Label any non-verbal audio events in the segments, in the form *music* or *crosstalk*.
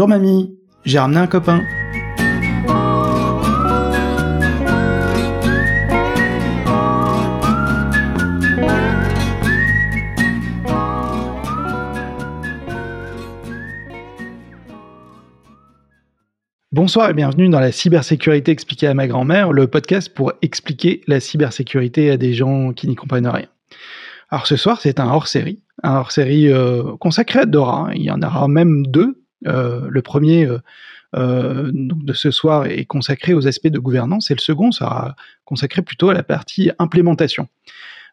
Bonjour mamie, j'ai ramené un copain. Bonsoir et bienvenue dans la cybersécurité expliquée à ma grand-mère, le podcast pour expliquer la cybersécurité à des gens qui n'y comprennent rien. Alors ce soir, c'est un hors-série, un hors-série euh, consacré à Dora. Il y en aura même deux. Euh, le premier euh, de ce soir est consacré aux aspects de gouvernance et le second sera consacré plutôt à la partie implémentation.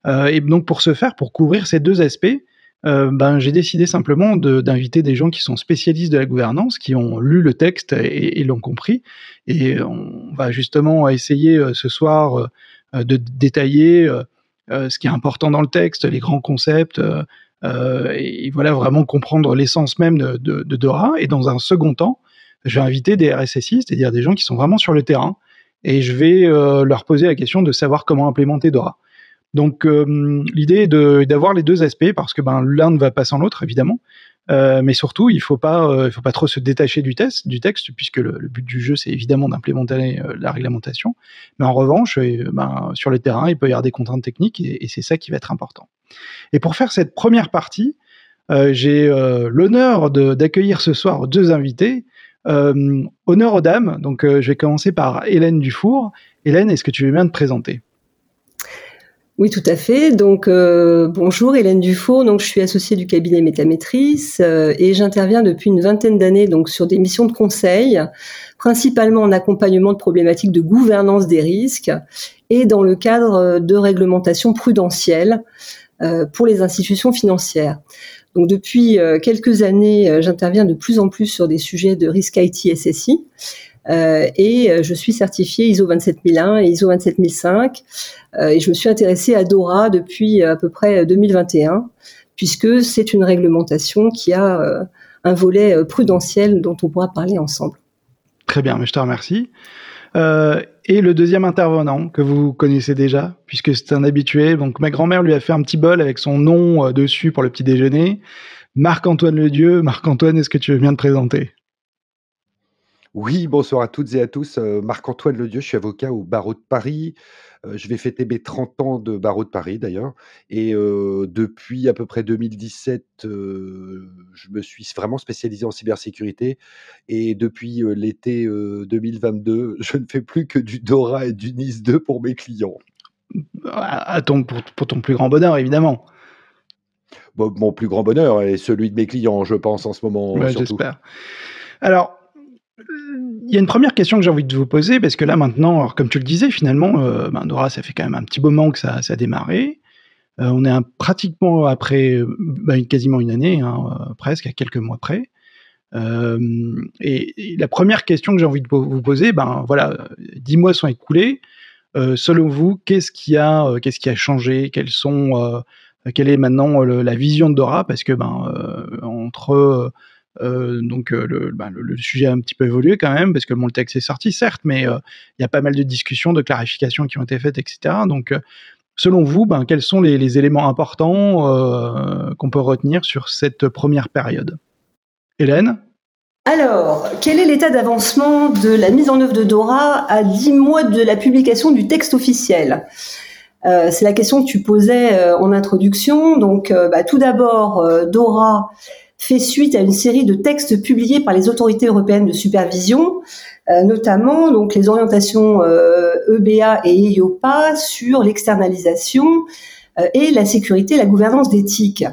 et donc pour ce faire, pour couvrir ces deux aspects, ben, j'ai décidé simplement d'inviter des gens qui sont spécialistes de la gouvernance, qui ont lu le texte et, l'ont compris. Et on va justement essayer ce soir de détailler ce qui est important dans le texte, les grands concepts, euh, et voilà vraiment comprendre l'essence même de, Dora. Et dans un second temps, je vais inviter des RSSI, c'est-à-dire des gens qui sont vraiment sur le terrain, et je vais euh, leur poser la question de savoir comment implémenter Dora. Donc euh, l'idée est d'avoir les deux aspects parce que ben l'un ne va pas sans l'autre évidemment, euh, mais surtout, il faut euh, faut pas trop se détacher du texte, puisque le, but du jeu, c'est évidemment d'implémenter euh, la réglementation. Mais en revanche, ben, sur le terrain, il peut y avoir des contraintes techniques, et, et c'est ça qui va être important. Et pour faire cette première partie, j'ai l'honneur d'accueillir ce soir deux invités. honneur aux dames. Donc, je vais commencer par Hélène Dufour. Hélène, est-ce que tu veux bien te présenter? Oui, tout à fait. Donc, euh, bonjour, Hélène Dufault. Donc, je suis associée du cabinet Métamétris euh, et j'interviens depuis une vingtaine d'années donc sur des missions de conseil, principalement en accompagnement de problématiques de gouvernance des risques et dans le cadre de réglementation prudentielle euh, pour les institutions financières. Donc, depuis quelques années, j'interviens de plus en plus sur des sujets de risque IT SSI. Euh, et euh, je suis certifiée ISO 27001 et ISO 27005. Euh, et je me suis intéressée à DORA depuis à peu près 2021, puisque c'est une réglementation qui a un volet prudentiel dont on pourra parler ensemble. Très bien, mais je te remercie. Et le deuxième intervenant que vous connaissez déjà, puisque c'est un habitué. Donc ma grand-mère lui a fait un petit bol avec son nom dessus pour le petit déjeuner. Marc-Antoine Ledieu. Marc-Antoine, est-ce que tu veux bien te présenter? Oui, bonsoir à toutes et à tous. Euh, Marc-Antoine Ledieu, je suis avocat au barreau de Paris. Euh, je vais fêter mes 30 ans de barreau de Paris d'ailleurs. Et euh, depuis à peu près 2017, je me suis vraiment spécialisé en cybersécurité. Et depuis l'été 2022, *laughs* je ne fais plus que du Dora et du Nice 2 pour mes clients. À ton, pour, ton plus grand bonheur, évidemment. mon plus grand bonheur et celui de mes clients, je pense, en ce moment. Ouais, J'espère. Alors, il y a une première question que j'ai envie de vous poser, parce que là maintenant, comme tu le disais, finalement, euh, ben Dora, ça fait quand même un petit moment que ça, a démarré. Euh, on est pratiquement après, ben, quasiment une année, hein, euh, presque, à quelques mois près. Euh, et, la première question que j'ai envie de vous poser, ben voilà, dix mois sont écoulés. Euh, selon vous, qu'est-ce qui a, euh, qu'est-ce qui a changé? Quelles sont, quelle est maintenant la vision de Dora? Parce que ben entre euh, donc euh, bah, le, le, sujet a un petit peu évolué quand même, parce que mon texte est sorti, certes, mais euh, il y a pas mal de discussions, de clarifications qui ont été faites, etc. Donc, selon vous, ben, quels sont les, éléments importants qu'on peut retenir sur cette première période? Hélène? Alors, quel est l'état d'avancement de la mise en œuvre de Dora à 10 mois de la publication du texte officiel? Euh, C'est la question que tu posais euh, en introduction. Donc, euh, bah, tout d'abord, Dora fait suite à une série de textes publiés par les autorités européennes de supervision, euh, notamment donc les orientations euh, EBA et EIOPA sur l'externalisation euh, et la sécurité la gouvernance d'éthique.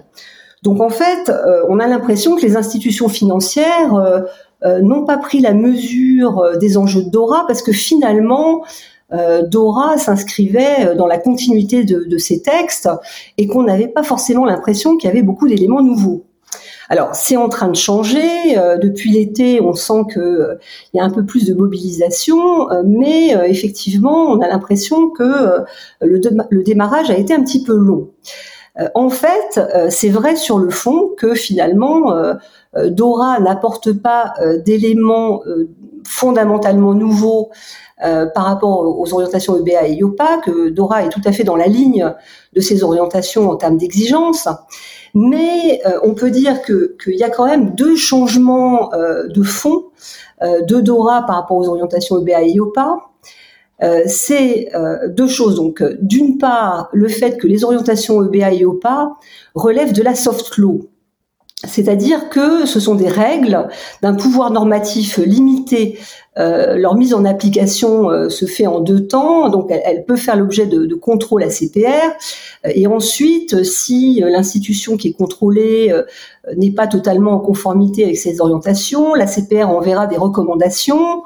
Donc en fait, euh, on a l'impression que les institutions financières n'ont pas pris la mesure des enjeux de Dora parce que finalement, Dora s'inscrivait dans la continuité de, de ces textes et qu'on n'avait pas forcément l'impression qu'il y avait beaucoup d'éléments nouveaux. Alors, c'est en train de changer. Euh, depuis l'été, on sent qu'il euh, y a un peu plus de mobilisation, euh, mais effectivement, on a l'impression que le, démarrage a été un petit peu long. en fait, c'est vrai sur le fond que finalement, Dora n'apporte pas d'éléments fondamentalement nouveau par rapport aux orientations EBA et IOPA, que Dora est tout à fait dans la ligne de ces orientations en termes d'exigence. Mais on peut dire qu'il y a quand même deux changements de fond de Dora par rapport aux orientations EBA et IOPA. Euh, c'est euh, deux choses. Donc, euh, d'une part, le fait que les orientations EBA et OPA relèvent de la soft law. C'est-à-dire que ce sont des règles d'un pouvoir normatif limité. Leur mise en application se fait en deux temps, donc elle, peut faire l'objet de, de contrôle à CPR. et ensuite, si l'institution qui est contrôlée n'est pas totalement en conformité avec ces orientations, la CPR enverra des recommandations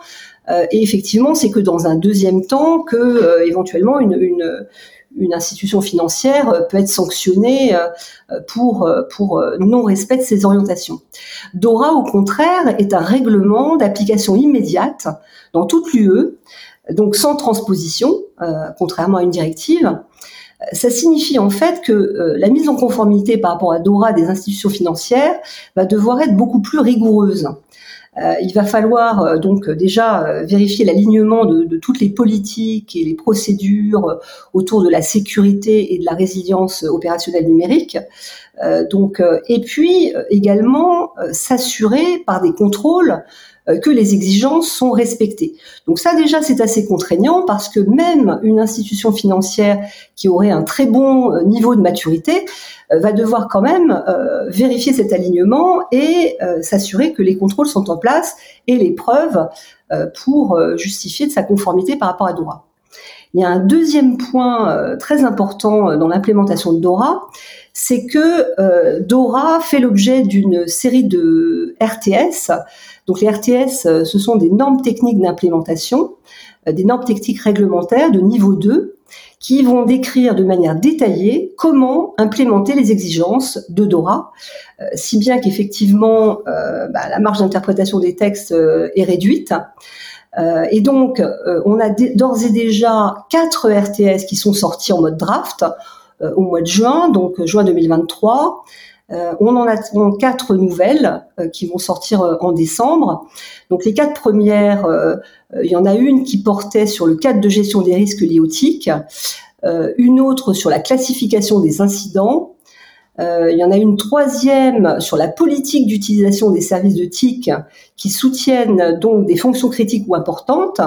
euh, et effectivement, c'est que dans un deuxième temps, que euh, éventuellement une, une, une, institution financière euh, peut être sanctionnée pour, pour non-respect de ses orientations. DORA, au contraire, est un règlement d'application immédiate dans toute l'UE, donc sans transposition, contrairement à une directive. Ça signifie en fait que la mise en conformité par rapport à DORA des institutions financières va devoir être beaucoup plus rigoureuse. Euh, il va falloir euh, donc déjà euh, vérifier l'alignement de, toutes les politiques et les procédures autour de la sécurité et de la résilience opérationnelle numérique. donc, et puis également s'assurer par des contrôles que les exigences sont respectées. Donc ça déjà c'est assez contraignant parce que même une institution financière qui aurait un très bon euh, niveau de maturité euh, va devoir quand même vérifier cet alignement et s'assurer que les contrôles sont en place et les preuves pour justifier de sa conformité par rapport à Dora. Il y a un deuxième point très important dans l'implémentation de Dora, c'est que Dora fait l'objet d'une série de RTS donc les RTS, euh, ce sont des normes techniques d'implémentation, euh, des normes techniques réglementaires de niveau 2 qui vont décrire de manière détaillée comment implémenter les exigences de Dora, euh, si bien qu'effectivement bah, la marge d'interprétation des textes est réduite. et donc, on a d'ores et déjà quatre RTS qui sont sortis en mode draft au mois de juin, donc juin 2023. Euh, on en a quatre nouvelles euh, qui vont sortir euh, en décembre. Donc les quatre premières, il y en a une qui portait sur le cadre de gestion des risques liés une autre sur la classification des incidents, euh, il y en a une troisième sur la politique d'utilisation des services de TIC qui soutiennent donc des fonctions critiques ou importantes.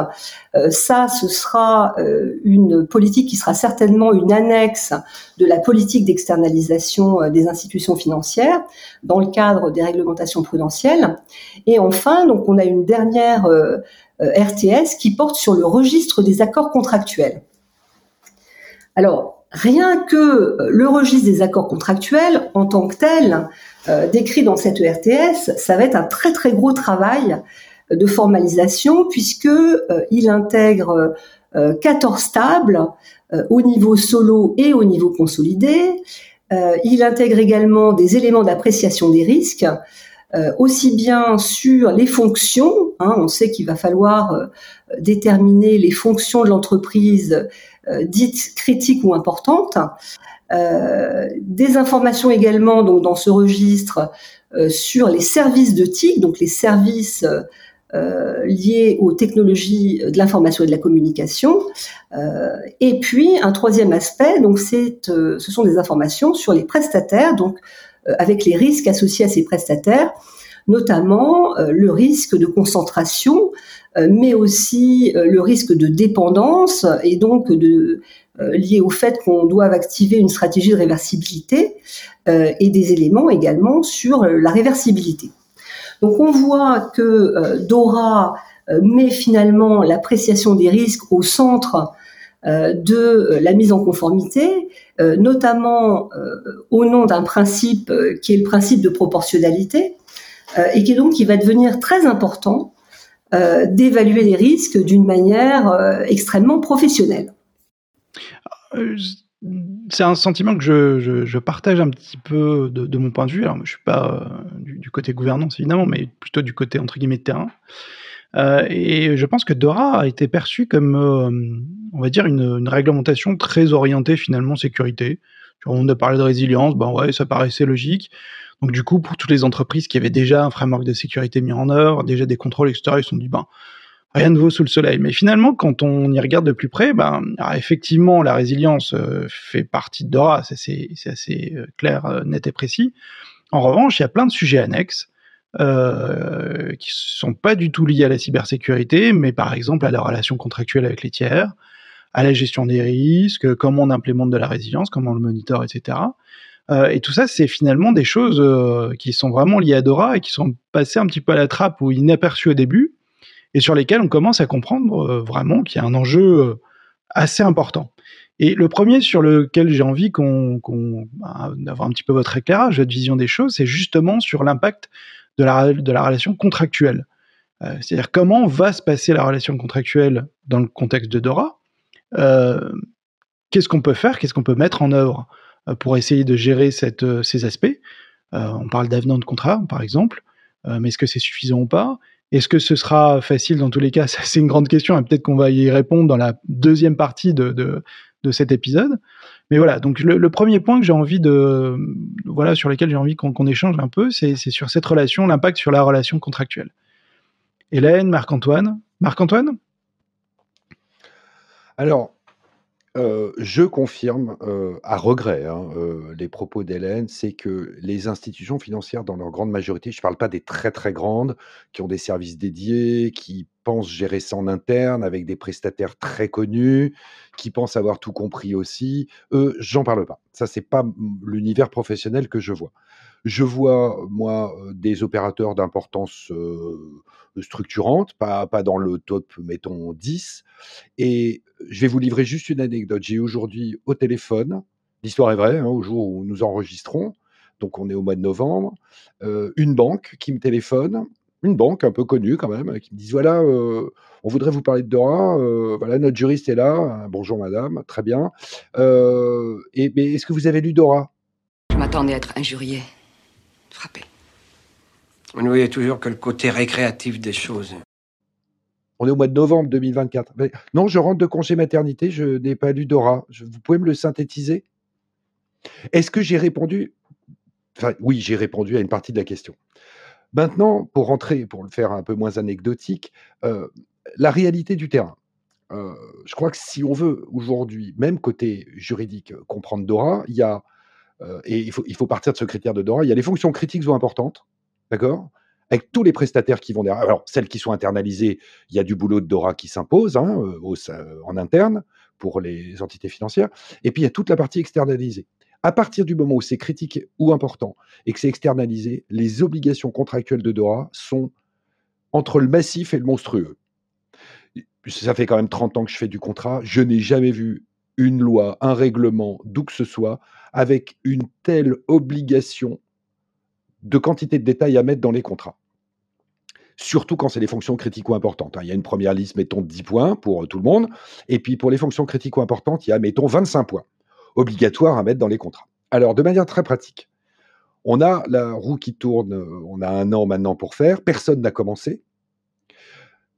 Euh, ça, ce sera euh, une politique qui sera certainement une annexe de la politique d'externalisation des institutions financières dans le cadre des réglementations prudentielles. Et enfin, donc on a une dernière RTS qui porte sur le registre des accords contractuels. Alors, Rien que euh, le registre des accords contractuels en tant que tel, euh, décrit dans cette ERTS, ça va être un très très gros travail de formalisation puisque euh, il intègre 14 tables au niveau solo et au niveau consolidé. il intègre également des éléments d'appréciation des risques, aussi bien sur les fonctions. Hein, on sait qu'il va falloir déterminer les fonctions de l'entreprise euh, dites critiques ou importantes. Euh, des informations également donc dans ce registre euh, sur les services de TIC, donc les services liés aux technologies de l'information et de la communication. et puis un troisième aspect, donc c'est, ce sont des informations sur les prestataires, donc avec les risques associés à ces prestataires, notamment le risque de concentration, euh, mais aussi euh, le risque de dépendance et donc euh, lié au fait qu'on doit activer une stratégie de réversibilité et des éléments également sur la réversibilité. Donc on voit que Dora met finalement l'appréciation des risques au centre de la mise en conformité, notamment au nom d'un principe qui est le principe de proportionnalité, et qui donc va devenir très important euh, d'évaluer les risques d'une manière euh, extrêmement professionnelle. Euh, c'est un sentiment que je, partage un petit peu de, mon point de vue. Alors, je suis pas du, côté gouvernance évidemment, mais plutôt du côté entre guillemets terrain. Et je pense que Dora a été perçu comme, on va dire, une, réglementation très orientée finalement sécurité. On a parlé de résilience, ben ouais, ça paraissait logique. Donc du coup, pour toutes les entreprises qui avaient déjà un framework de sécurité mis en œuvre, déjà des contrôles, etc., ils se sont dit, ben, rien ne vaut sous le soleil. Mais finalement, quand on y regarde de plus près, ben, effectivement, la résilience euh, fait partie de Dora, c'est assez, euh, clair, euh, net et précis. En revanche, il y a plein de sujets annexes euh, qui sont pas du tout liés à la cybersécurité, mais par exemple à la relation contractuelle avec les tiers, à la gestion des risques, comment on implémente de la résilience, comment on le monitore, etc. Euh, et tout ça, c'est finalement des choses euh, qui sont vraiment liées à Dora et qui sont passées un petit peu à la trappe ou inaperçues au début, et sur lesquelles on commence à comprendre euh, vraiment qu'il y a un enjeu assez important. Et le premier sur lequel j'ai envie qu'on, bah, d'avoir un petit peu votre éclairage, votre vision des choses, c'est justement sur l'impact de la, de la relation contractuelle. c'est-à-dire comment va se passer la relation contractuelle dans le contexte de Dora. qu'est-ce qu'on peut faire, qu'est-ce qu'on peut mettre en œuvre euh, pour essayer de gérer euh, ces aspects. Euh, on parle d'avenant de contrat, par exemple, mais est-ce que c'est suffisant ou pas? Est-ce que ce sera facile? Dans tous les cas *laughs* C'est une grande question et peut-être qu'on va y répondre dans la deuxième partie de, de, de cet épisode. Mais voilà, donc le, premier point que j'ai envie de, voilà, sur lequel j'ai envie qu'on échange un peu, c'est sur cette relation, l'impact sur la relation contractuelle. Hélène, Marc-Antoine. Marc-Antoine? Alors, je confirme, à regret, hein, les propos d'Hélène, c'est que les institutions financières, dans leur grande majorité, je ne parle pas des très, très grandes, qui ont des services dédiés, qui pensent gérer ça en interne avec des prestataires très connus, qui pensent avoir tout compris aussi. Eux, j'en parle pas. Ça, c'est pas l'univers professionnel que je vois. Je vois, moi, des opérateurs d'importance, structurante, pas pas dans le top, mettons 10 et je vais vous livrer juste une anecdote. J'ai aujourd'hui au téléphone, l'histoire est vraie, hein, au jour où nous enregistrons, donc on est au mois de novembre, une banque qui me téléphone, une banque un peu connue quand même, qui me dit: «Voilà, on voudrait vous parler de Dora, voilà notre juriste est là, bonjour madame, très bien, et mais est-ce que vous avez lu Dora?» Je m'attendais à être injurié frappé. Vous ne voyez toujours que le côté récréatif des choses. On est au mois de novembre 2024. non, je rentre de congé maternité, je n'ai pas lu Dora. vous pouvez me le synthétiser? Est-ce que j'ai répondu? Enfin, oui, j'ai répondu à une partie de la question. Maintenant, pour rentrer, pour le faire un peu moins anecdotique, euh, la réalité du terrain. Euh, je crois que si on veut aujourd'hui, même côté juridique, comprendre Dora, il y a et il faut, il faut partir de ce critère de Dora. Il y a les fonctions critiques ou importantes, d'accord? Avec tous les prestataires qui vont derrière. Alors, celles qui sont internalisées, il y a du boulot de Dora qui s'impose hein, euh, en interne pour les entités financières. Et puis, il y a toute la partie externalisée. À partir du moment où c'est critique ou important et que c'est externalisé, les obligations contractuelles de Dora sont entre le massif et le monstrueux. Ça fait quand même 30 ans que je fais du contrat. Je n'ai jamais vu une loi, un règlement, d'où que ce soit, avec une telle obligation de quantité de détails à mettre dans les contrats. Surtout quand c'est des fonctions critico-importantes. Hein. Il y a une première liste, mettons 10 points pour tout le monde. Et puis pour les fonctions critico-importantes, il y a, mettons, 25 points obligatoires à mettre dans les contrats. Alors, de manière très pratique, on a la roue qui tourne, on a un an maintenant pour faire, personne n'a commencé.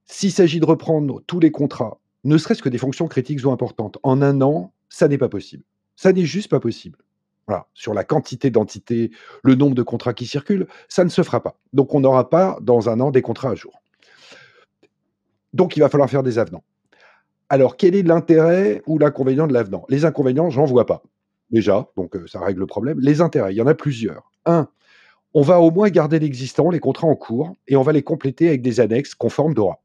S'il s'agit de reprendre tous les contrats, ne serait-ce que des fonctions critiques ou importantes, en un an, ça n'est pas possible. Ça n'est juste pas possible. Sur la quantité d'entités, le nombre de contrats qui circulent, ça ne se fera pas. Donc on n'aura pas dans un an des contrats à jour. Donc il va falloir faire des avenants. Alors quel est l'intérêt ou l'inconvénient de l'avenant? Les inconvénients, j'en vois pas. Déjà, donc euh, ça règle le problème. Les intérêts, il y en a plusieurs. Un, on va au moins garder l'existant, les contrats en cours, et on va les compléter avec des annexes conformes DORA.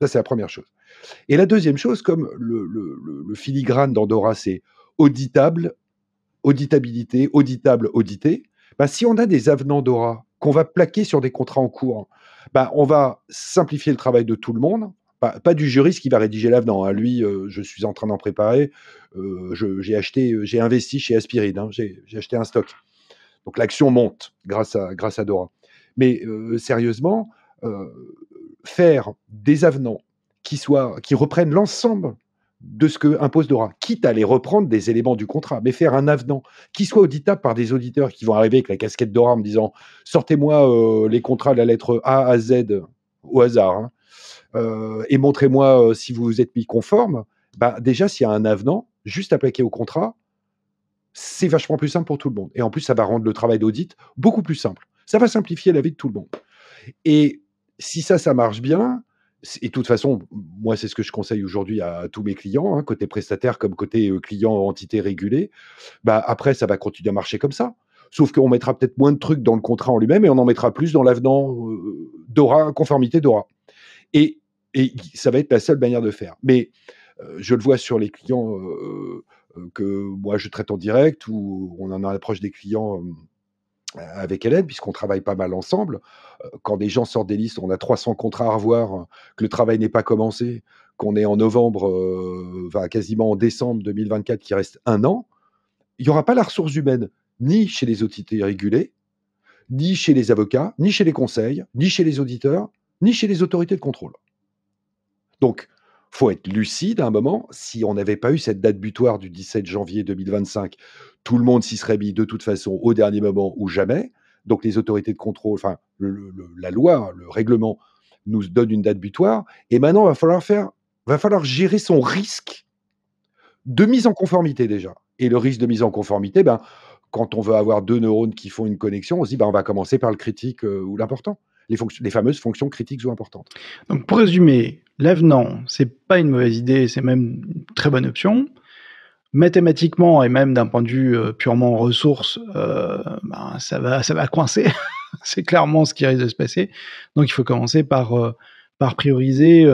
Ça, c'est la première chose. Et la deuxième chose, comme le, le filigrane d'Andorra, c'est auditable, auditabilité, auditable, audité, bah, si on a des avenants d'Aura qu'on va plaquer sur des contrats en cours, bah, on va simplifier le travail de tout le monde. Pas, du juriste qui va rédiger l'avenant. Hein. Lui, euh, je suis en train d'en préparer. Euh, j'ai acheté, euh, j'ai investi chez Aspiride. Hein. J'ai acheté un stock. Donc l'action monte grâce à, grâce à Dora. Mais sérieusement, faire des avenants qui, qui reprennent l'ensemble de ce que impose Dora, quitte à les reprendre des éléments du contrat, mais faire un avenant qui soit auditable par des auditeurs qui vont arriver avec la casquette Dora en me disant sortez-moi euh, les contrats de la lettre A à Z au hasard hein, euh, et montrez-moi euh, si vous vous êtes mis conforme. Bah, déjà, s'il y a un avenant, juste à plaquer au contrat, c'est vachement plus simple pour tout le monde. Et en plus, ça va rendre le travail d'audit beaucoup plus simple. Ça va simplifier la vie de tout le monde. Et si ça, ça marche bien, et de toute façon, moi, c'est ce que je conseille aujourd'hui à, tous mes clients, hein, côté prestataire comme côté euh, client entité régulée. Bah, après, ça va continuer à marcher comme ça. Sauf qu'on mettra peut-être moins de trucs dans le contrat en lui-même et on en mettra plus dans l'avenant euh, DORA, conformité DORA. Et, ça va être la seule manière de faire. Mais euh, je le vois sur les clients que moi je traite en direct ou on en a l'approche des clients avec Hélène, puisqu'on travaille pas mal ensemble. Euh, quand des gens sortent des listes, on a 300 contrats à revoir, que le travail n'est pas commencé, qu'on est en novembre, euh, quasiment en décembre 2024, qui reste un an, il n'y aura pas la ressource humaine, ni chez les autorités régulées, ni chez les avocats, ni chez les conseils, ni chez les auditeurs, ni chez les autorités de contrôle. Donc, faut être lucide à un moment. Si on n'avait pas eu cette date butoir du 17 janvier 2025, tout le monde s'y serait mis de toute façon au dernier moment ou jamais. Donc les autorités de contrôle, enfin la loi, le règlement nous donne une date butoir. Et maintenant, va falloir faire, va falloir gérer son risque de mise en conformité déjà. Et le risque de mise en conformité, ben, quand on veut avoir deux neurones qui font une connexion, on se dit ben, on va commencer par le critique euh, ou l'important les, les fameuses fonctions critiques ou importantes. Donc pour résumer, l'avenant, c'est pas une mauvaise idée, c'est même une très bonne option. Mathématiquement et même d'un point de vue euh, purement ressources, euh, ben, ça va, ça va coincer. *laughs* c'est clairement ce qui risque de se passer. Donc il faut commencer par euh, par prioriser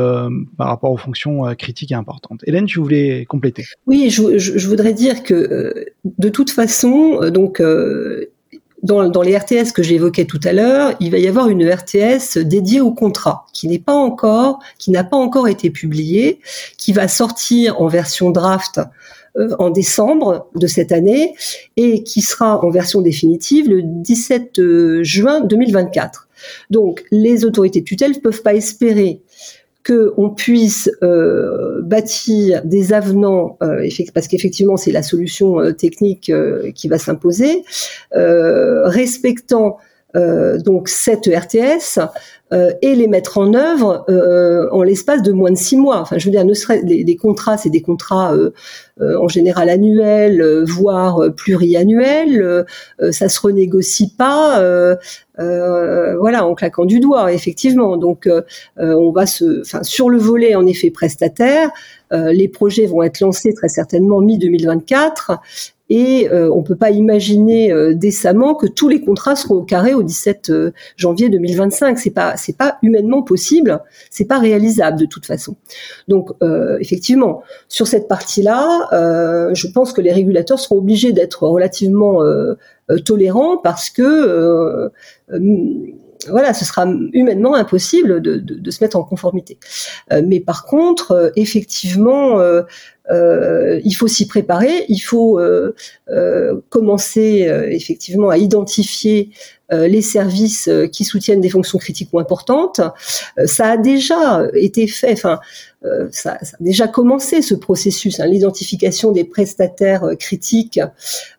par rapport aux fonctions critiques et importantes. Hélène, tu voulais compléter? Oui, je, je, voudrais dire que de toute façon, donc dans, les RTS que j'évoquais tout à l'heure, il va y avoir une RTS dédiée au contrat qui n'est pas encore, qui n'a pas encore été publiée, qui va sortir en version draft euh, en décembre de cette année et qui sera en version définitive le 17 euh, juin 2024. Donc, les autorités de tutelle ne peuvent pas espérer qu'on puisse euh, bâtir des avenants, euh, parce qu'effectivement c'est la solution euh, technique qui va s'imposer, respectant donc cette RTS et les mettre en œuvre en l'espace de moins de six mois. Enfin, je veux dire, ne serait des contrats, c'est des contrats en général annuels, voire pluriannuels. ça se renégocie pas euh, voilà, en claquant du doigt, effectivement. Donc, euh, euh, on va se, enfin, sur le volet en effet prestataire, les projets vont être lancés très certainement mi 2024 et on peut pas imaginer décemment que tous les contrats seront au carré au 17 janvier 2025. C'est pas, c'est pas humainement possible, c'est pas réalisable de toute façon. Donc, effectivement, sur cette partie-là, je pense que les régulateurs seront obligés d'être relativement euh, tolérant parce que euh, euh, voilà, ce sera humainement impossible de, de, se mettre en conformité. mais par contre, effectivement, il faut s'y préparer, il faut commencer effectivement à identifier les services qui soutiennent des fonctions critiques ou importantes. ça a déjà été fait, enfin, euh, ça, a déjà commencé ce processus, hein, l'identification des prestataires euh, critiques,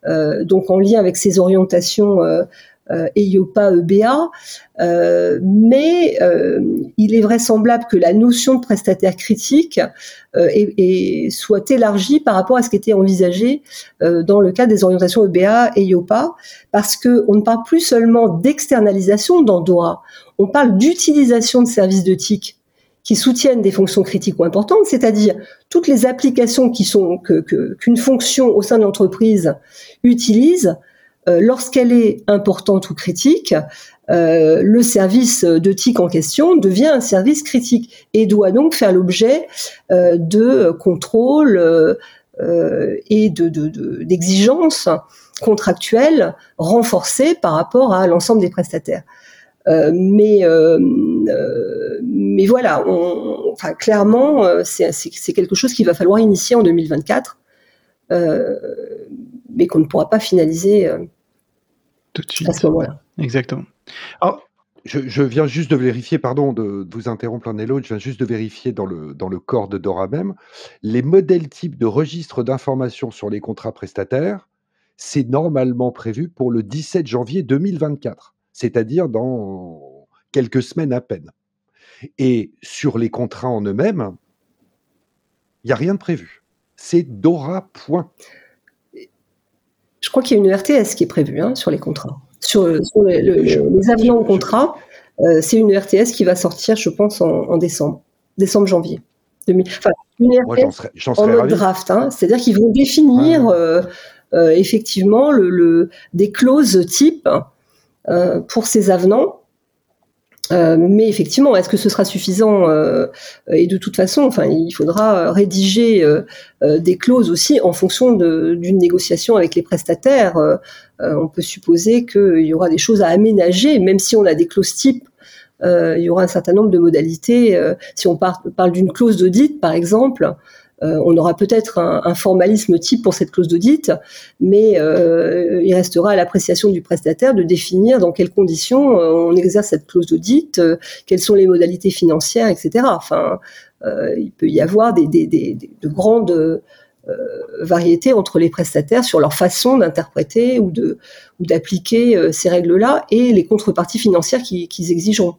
euh, donc en lien avec ces orientations euh, EIOPA, EBA, mais il est vraisemblable que la notion de prestataire critique est, soit élargie par rapport à ce qui était envisagé dans le cadre des orientations EBA et EIOPA, parce que on ne parle plus seulement d'externalisation dans DORA, on parle d'utilisation de services de TIC qui soutiennent des fonctions critiques ou importantes, c'est-à-dire toutes les applications qui sont que qu'une fonction au sein de l'entreprise utilise euh, lorsqu'elle est importante ou critique, euh, le service de TIC en question devient un service critique et doit donc faire l'objet euh, de contrôles et de, d'exigences contractuelles renforcées par rapport à l'ensemble des prestataires. Mais voilà, enfin clairement, c'est quelque chose qu'il va falloir initier en 2024, mais qu'on ne pourra pas finaliser tout de suite à ce moment-là. Exactement. Alors, je, je, viens juste de vérifier, pardon de, vous interrompre l'un et l'autre, je viens juste de vérifier dans le, dans le corps de Dora même, les modèles types de registre d'information sur les contrats prestataires, c'est normalement prévu pour le 17 janvier 2024 c'est-à-dire dans quelques semaines à peine. Et sur les contrats en eux-mêmes, il n'y a rien de prévu. C'est Dora, point. Je crois qu'il y a une RTS qui est prévue hein, sur les contrats. Sur, les avenants au contrat, euh, c'est une RTS qui va sortir, je pense, en, décembre. décembre-janvier. Enfin, j'en serais, en mode draft, hein. c'est-à-dire qu'ils vont définir euh, euh, effectivement des clauses type euh, pour ces avenants. Mais effectivement, est-ce que ce sera suffisant Et de toute façon, enfin, il faudra rédiger des clauses aussi en fonction d'une négociation avec les prestataires. on peut supposer qu'il y aura des choses à aménager, même si on a des clauses types euh, il y aura un certain nombre de modalités. Euh, si on parle d'une clause d'audit, par exemple, euh, on aura peut-être un, formalisme type pour cette clause d'audit, mais il restera à l'appréciation du prestataire de définir dans quelles conditions on exerce cette clause d'audit, quelles sont les modalités financières, etc. Enfin, il peut y avoir des, de grandes variétés entre les prestataires sur leur façon d'interpréter ou de ou d'appliquer ces règles-là et les contreparties financières qu'ils exigeront.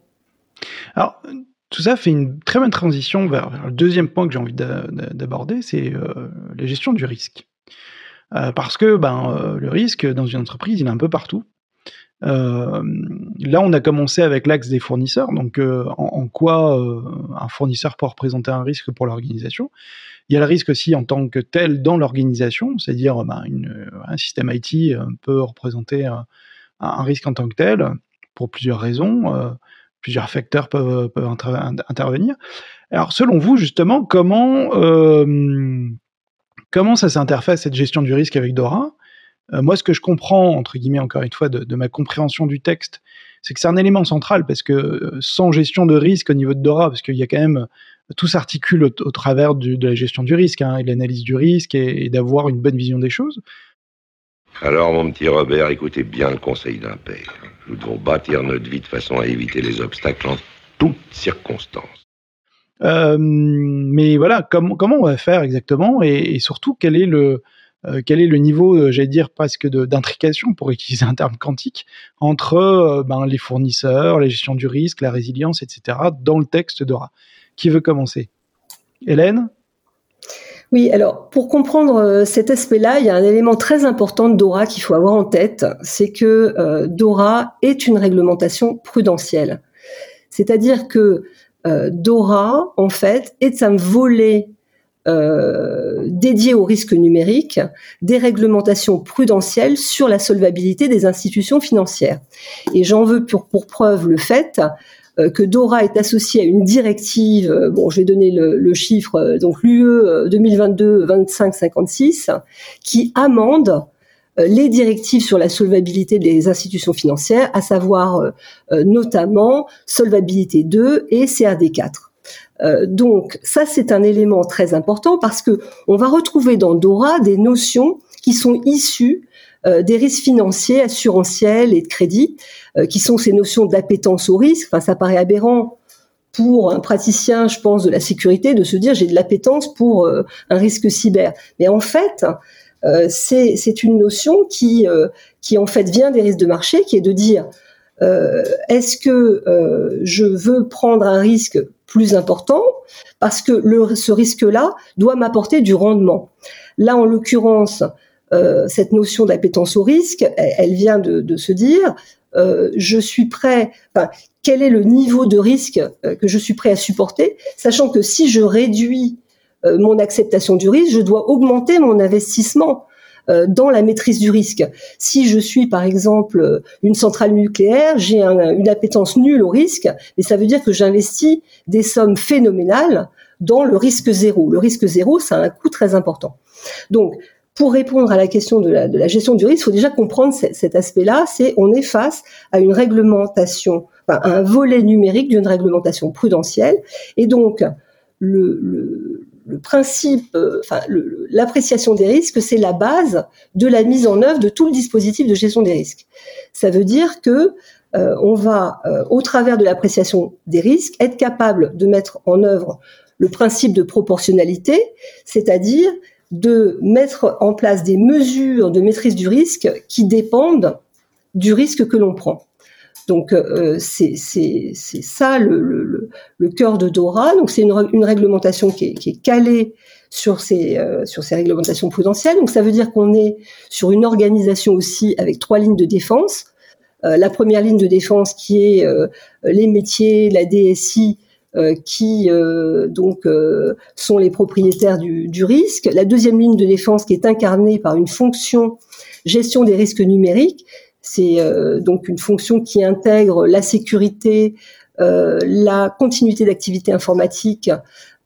Alors, tout ça fait une très bonne transition vers, le deuxième point que j'ai envie d'aborder, c'est euh, la gestion du risque. Euh, parce que ben, euh, le risque dans une entreprise, il est un peu partout. là, on a commencé avec l'axe des fournisseurs, donc en, quoi un fournisseur peut représenter un risque pour l'organisation? Il y a le risque aussi en tant que tel dans l'organisation, c'est-à-dire ben, un système IT peut représenter un, risque en tant que tel pour plusieurs raisons plusieurs facteurs peuvent, intervenir. Alors, selon vous, justement, comment, euh, comment ça s'interface cette gestion du risque avec Dora? Euh, Moi, ce que je comprends, entre guillemets, encore une fois, de, ma compréhension du texte, c'est que c'est un élément central parce que euh, sans gestion de risque au niveau de Dora, parce qu'il y a quand même tout s'articule au, travers de la gestion du risque hein, et de l'analyse du risque et d'avoir une bonne vision des choses. Alors, mon petit Robert, écoutez bien le conseil d'un père. Nous devons bâtir notre vie de façon à éviter les obstacles en toutes circonstances. Euh, mais voilà, comment on va faire exactement et, surtout quel est le, euh, quel est le niveau, euh, j'allais dire presque d'intrication, pour utiliser un terme quantique, entre ben, les fournisseurs, la gestion du risque, la résilience, etc., dans le texte d'Ora. Qui veut commencer? Hélène? Oui, alors pour comprendre euh, cet aspect-là, il y a un élément très important de Dora qu'il faut avoir en tête, c'est que euh, Dora est une réglementation prudentielle. C'est-à-dire que euh, Dora, en fait, est un volet dédié au risque numérique des réglementations prudentielles sur la solvabilité des institutions financières. Et j'en veux pour, preuve le fait que Dora est associé à une directive, euh, bon, je vais donner le, chiffre, euh, donc l'UE 2022-2556, qui amende les directives sur la solvabilité des institutions financières, à savoir notamment Solvabilité 2 et CRD 4. donc ça c'est un élément très important parce que on va retrouver dans Dora des notions qui sont issues euh, des risques financiers, assurantiels et de crédit, euh, qui sont ces notions d'appétence au risque. Enfin, ça paraît aberrant pour un praticien, je pense, de la sécurité, de se dire j'ai de l'appétence pour euh, un risque cyber. Mais en fait, c'est une notion qui, qui en fait vient des risques de marché, qui est de dire est-ce que je veux prendre un risque plus important parce que le, ce risque-là doit m'apporter du rendement. Là, en l'occurrence, euh, cette notion d'appétence au risque, elle, vient de, se dire euh, je suis prêt. Enfin, quel est le niveau de risque euh, que je suis prêt à supporter, sachant que si je réduis mon acceptation du risque, je dois augmenter mon investissement dans la maîtrise du risque. Si je suis par exemple une centrale nucléaire, j'ai une appétence nulle au risque, mais ça veut dire que j'investis des sommes phénoménales dans le risque zéro. Le risque zéro, ça a un coût très important. Donc, pour répondre à la question de la, gestion du risque, il faut déjà comprendre cet aspect-là. C'est on est face à une réglementation, enfin, un volet numérique d'une réglementation prudentielle, et donc le, principe, euh, enfin l'appréciation des risques, c'est la base de la mise en œuvre de tout le dispositif de gestion des risques. Ça veut dire que euh, on va, euh, au travers de l'appréciation des risques, être capable de mettre en œuvre le principe de proportionnalité, c'est-à-dire de mettre en place des mesures de maîtrise du risque qui dépendent du risque que l'on prend. Donc euh, c'est ça le, cœur de Dora. Donc c'est une, réglementation qui est, calée sur ces, euh, sur ces réglementations prudentielles. Donc ça veut dire qu'on est sur une organisation aussi avec trois lignes de défense. Euh, la première ligne de défense qui est les métiers, la DSI, qui donc sont les propriétaires du, risque. La deuxième ligne de défense qui est incarnée par une fonction gestion des risques numériques. C'est donc une fonction qui intègre la sécurité, la continuité d'activité informatique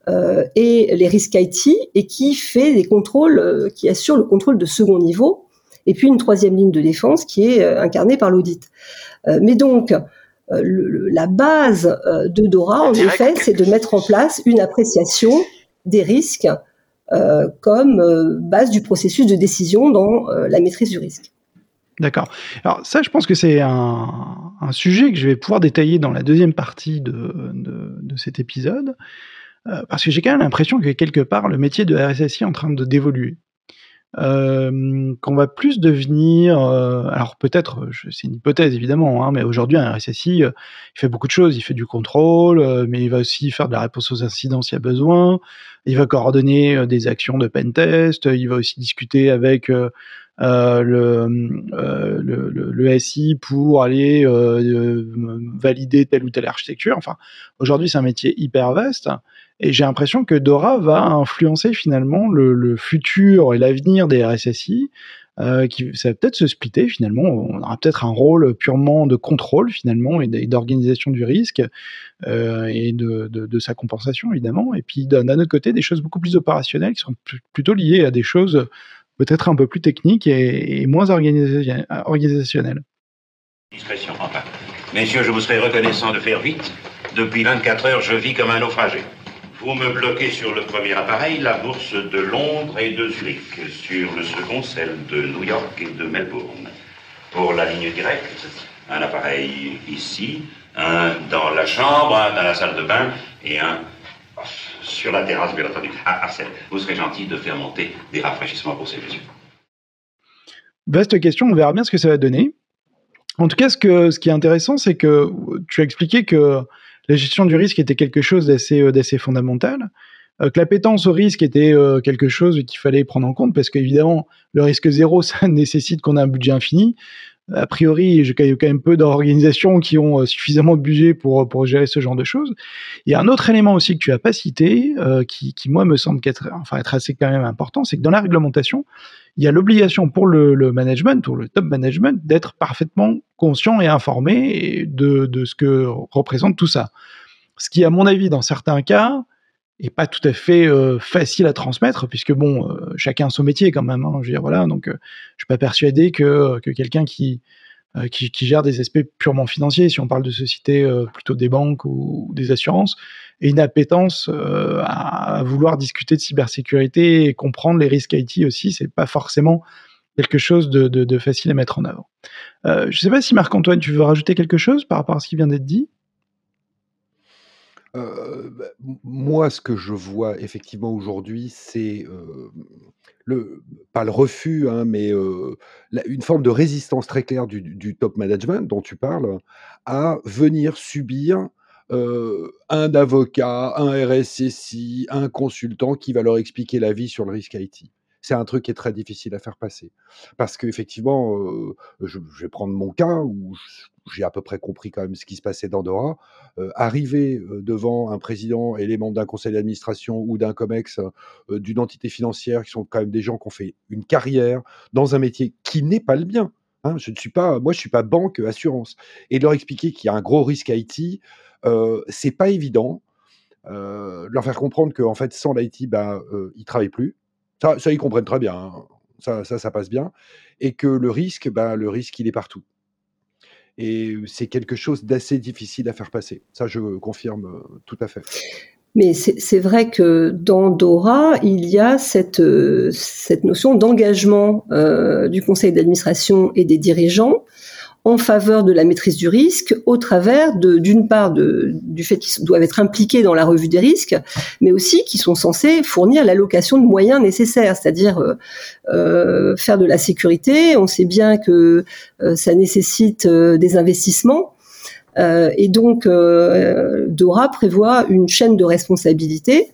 euh, et les risques IT et qui fait des contrôles, euh, qui assure le contrôle de second niveau. Et puis une troisième ligne de défense qui est euh, incarnée par l'audit. mais donc, la base de Dora, en effet, c'est de mettre en place une appréciation des risques comme base du processus de décision dans la maîtrise du risque. D'accord. Alors ça, je pense que c'est un, sujet que je vais pouvoir détailler dans la deuxième partie de, de cet épisode. Euh, parce que j'ai quand même l'impression que quelque part, le métier de RSSI est en train de d'évoluer. Euh, qu'on va plus devenir, euh, alors peut-être, c'est une hypothèse évidemment, hein, mais aujourd'hui un RSSI, il fait beaucoup de choses, il fait du contrôle, mais il va aussi faire de la réponse aux incidents s'il y a besoin, il va coordonner des actions de pentest, il va aussi discuter avec le, le, le, le, SI pour aller valider telle ou telle architecture. Enfin, aujourd'hui c'est un métier hyper vaste et j'ai l'impression que Dora va influencer finalement le, futur et l'avenir des RSSI. Euh, qui, ça va peut-être se splitter finalement. On aura peut-être un rôle purement de contrôle finalement et d'organisation du risque euh, et de, de, sa compensation évidemment. Et puis d'un autre côté, des choses beaucoup plus opérationnelles qui sont plutôt liées à des choses peut-être un peu plus techniques et, moins organisationnelles. Discrétion. Messieurs, je vous serais reconnaissant de faire vite. Depuis 24 heures, je vis comme un naufragé. Vous me bloquez sur le premier appareil la bourse de Londres et de Zurich, sur le second celle de New York et de Melbourne. Pour la ligne directe, un appareil ici, un dans la chambre, un dans la salle de bain et un sur la terrasse, bien entendu. Ah, Arsène, vous serez gentil de faire monter des rafraîchissements pour ces messieurs. Vaste question, on verra bien ce que ça va donner. En tout cas, ce, que, ce qui est intéressant, c'est que tu as expliqué que la gestion du risque était quelque chose d'assez euh, fondamental. Euh, que l'appétence au risque était euh, quelque chose qu'il fallait prendre en compte parce qu'évidemment le risque zéro *laughs* ça nécessite qu'on ait un budget infini. A priori, j'ai quand même peu d'organisations qui ont suffisamment de budget pour, pour gérer ce genre de choses. Il y a un autre élément aussi que tu as pas cité, qui, qui, moi me semble être, enfin, être assez quand même important, c'est que dans la réglementation, il y a l'obligation pour le, le, management ou le top management d'être parfaitement conscient et informé de, de, ce que représente tout ça. Ce qui, à mon avis, dans certains cas, est pas tout à fait euh, facile à transmettre, puisque bon, euh, chacun a son métier quand même. Hein, je veux dire, voilà, donc euh, je suis pas persuadé que, que quelqu'un qui, qui, gère des aspects purement financiers, si on parle de sociétés plutôt des banques ou, des assurances, ait une appétence à, vouloir discuter de cybersécurité et comprendre les risques IT aussi, c'est pas forcément quelque chose de, facile à mettre en avant. Euh, je sais pas si Marc-Antoine, tu veux rajouter quelque chose par rapport à ce qui vient d'être dit? Euh, bah, moi, ce que je vois effectivement aujourd'hui, c'est euh, pas le refus, hein, mais euh, une forme de résistance très claire du, top management dont tu parles, à venir subir un avocat, un RSSI, un consultant qui va leur expliquer la vie sur le risque IT c'est un truc qui est très difficile à faire passer. Parce qu'effectivement, euh, je, je, vais prendre mon cas où j'ai à peu près compris quand même ce qui se passait dans Dora. Euh, arriver euh, devant un président et les membres d'un conseil d'administration ou d'un COMEX d'une entité financière qui sont quand même des gens qui ont fait une carrière dans un métier qui n'est pas le bien. Hein, je ne suis pas, moi, je suis pas banque, assurance. Et leur expliquer qu'il y a un gros risque IT, euh, c'est pas évident. leur faire comprendre qu'en fait, sans l'IT, bah, ils travaillent plus ça, ils comprennent très bien. Hein. Ça, ça, ça, passe bien. Et que le risque, bah, le risque, il est partout. Et c'est quelque chose d'assez difficile à faire passer. Ça, je confirme tout à fait. Mais c'est vrai que dans Dora, il y a cette, cette notion d'engagement du conseil d'administration et des dirigeants en faveur de la maîtrise du risque au travers d'une part de, du fait qu'ils doivent être impliqués dans la revue des risques, mais aussi qu'ils sont censés fournir l'allocation de moyens nécessaires, c'est-à-dire euh, euh faire de la sécurité. On sait bien que euh, ça nécessite euh, des investissements. et donc, Dora prévoit une chaîne de responsabilité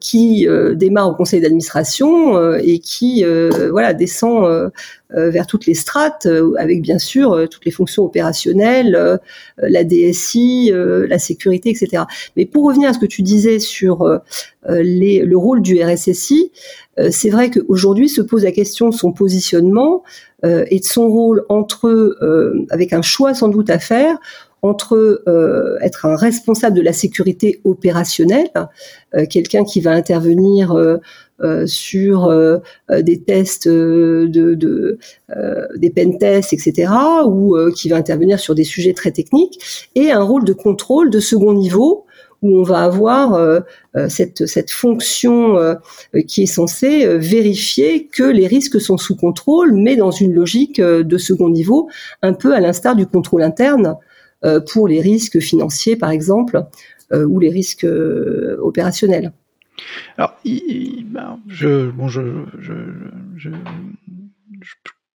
qui démarre au conseil d'administration et qui voilà descend vers toutes les strates, avec bien sûr toutes les fonctions opérationnelles, la DSI, la sécurité, etc. Mais pour revenir à ce que tu disais sur les, le rôle du RSSI, c'est vrai qu'aujourd'hui se pose la question de son positionnement et de son rôle entre, avec un choix sans doute à faire, entre euh, être un responsable de la sécurité opérationnelle, euh, quelqu'un qui va intervenir euh, sur des tests de, de des pen tests, etc., ou qui va intervenir sur des sujets très techniques, et un rôle de contrôle de second niveau où on va avoir cette, cette fonction qui est censée vérifier que les risques sont sous contrôle, mais dans une logique de second niveau, un peu à l'instar du contrôle interne pour les risques financiers, par exemple, euh, ou les risques euh, opérationnels. Alors, ben, je,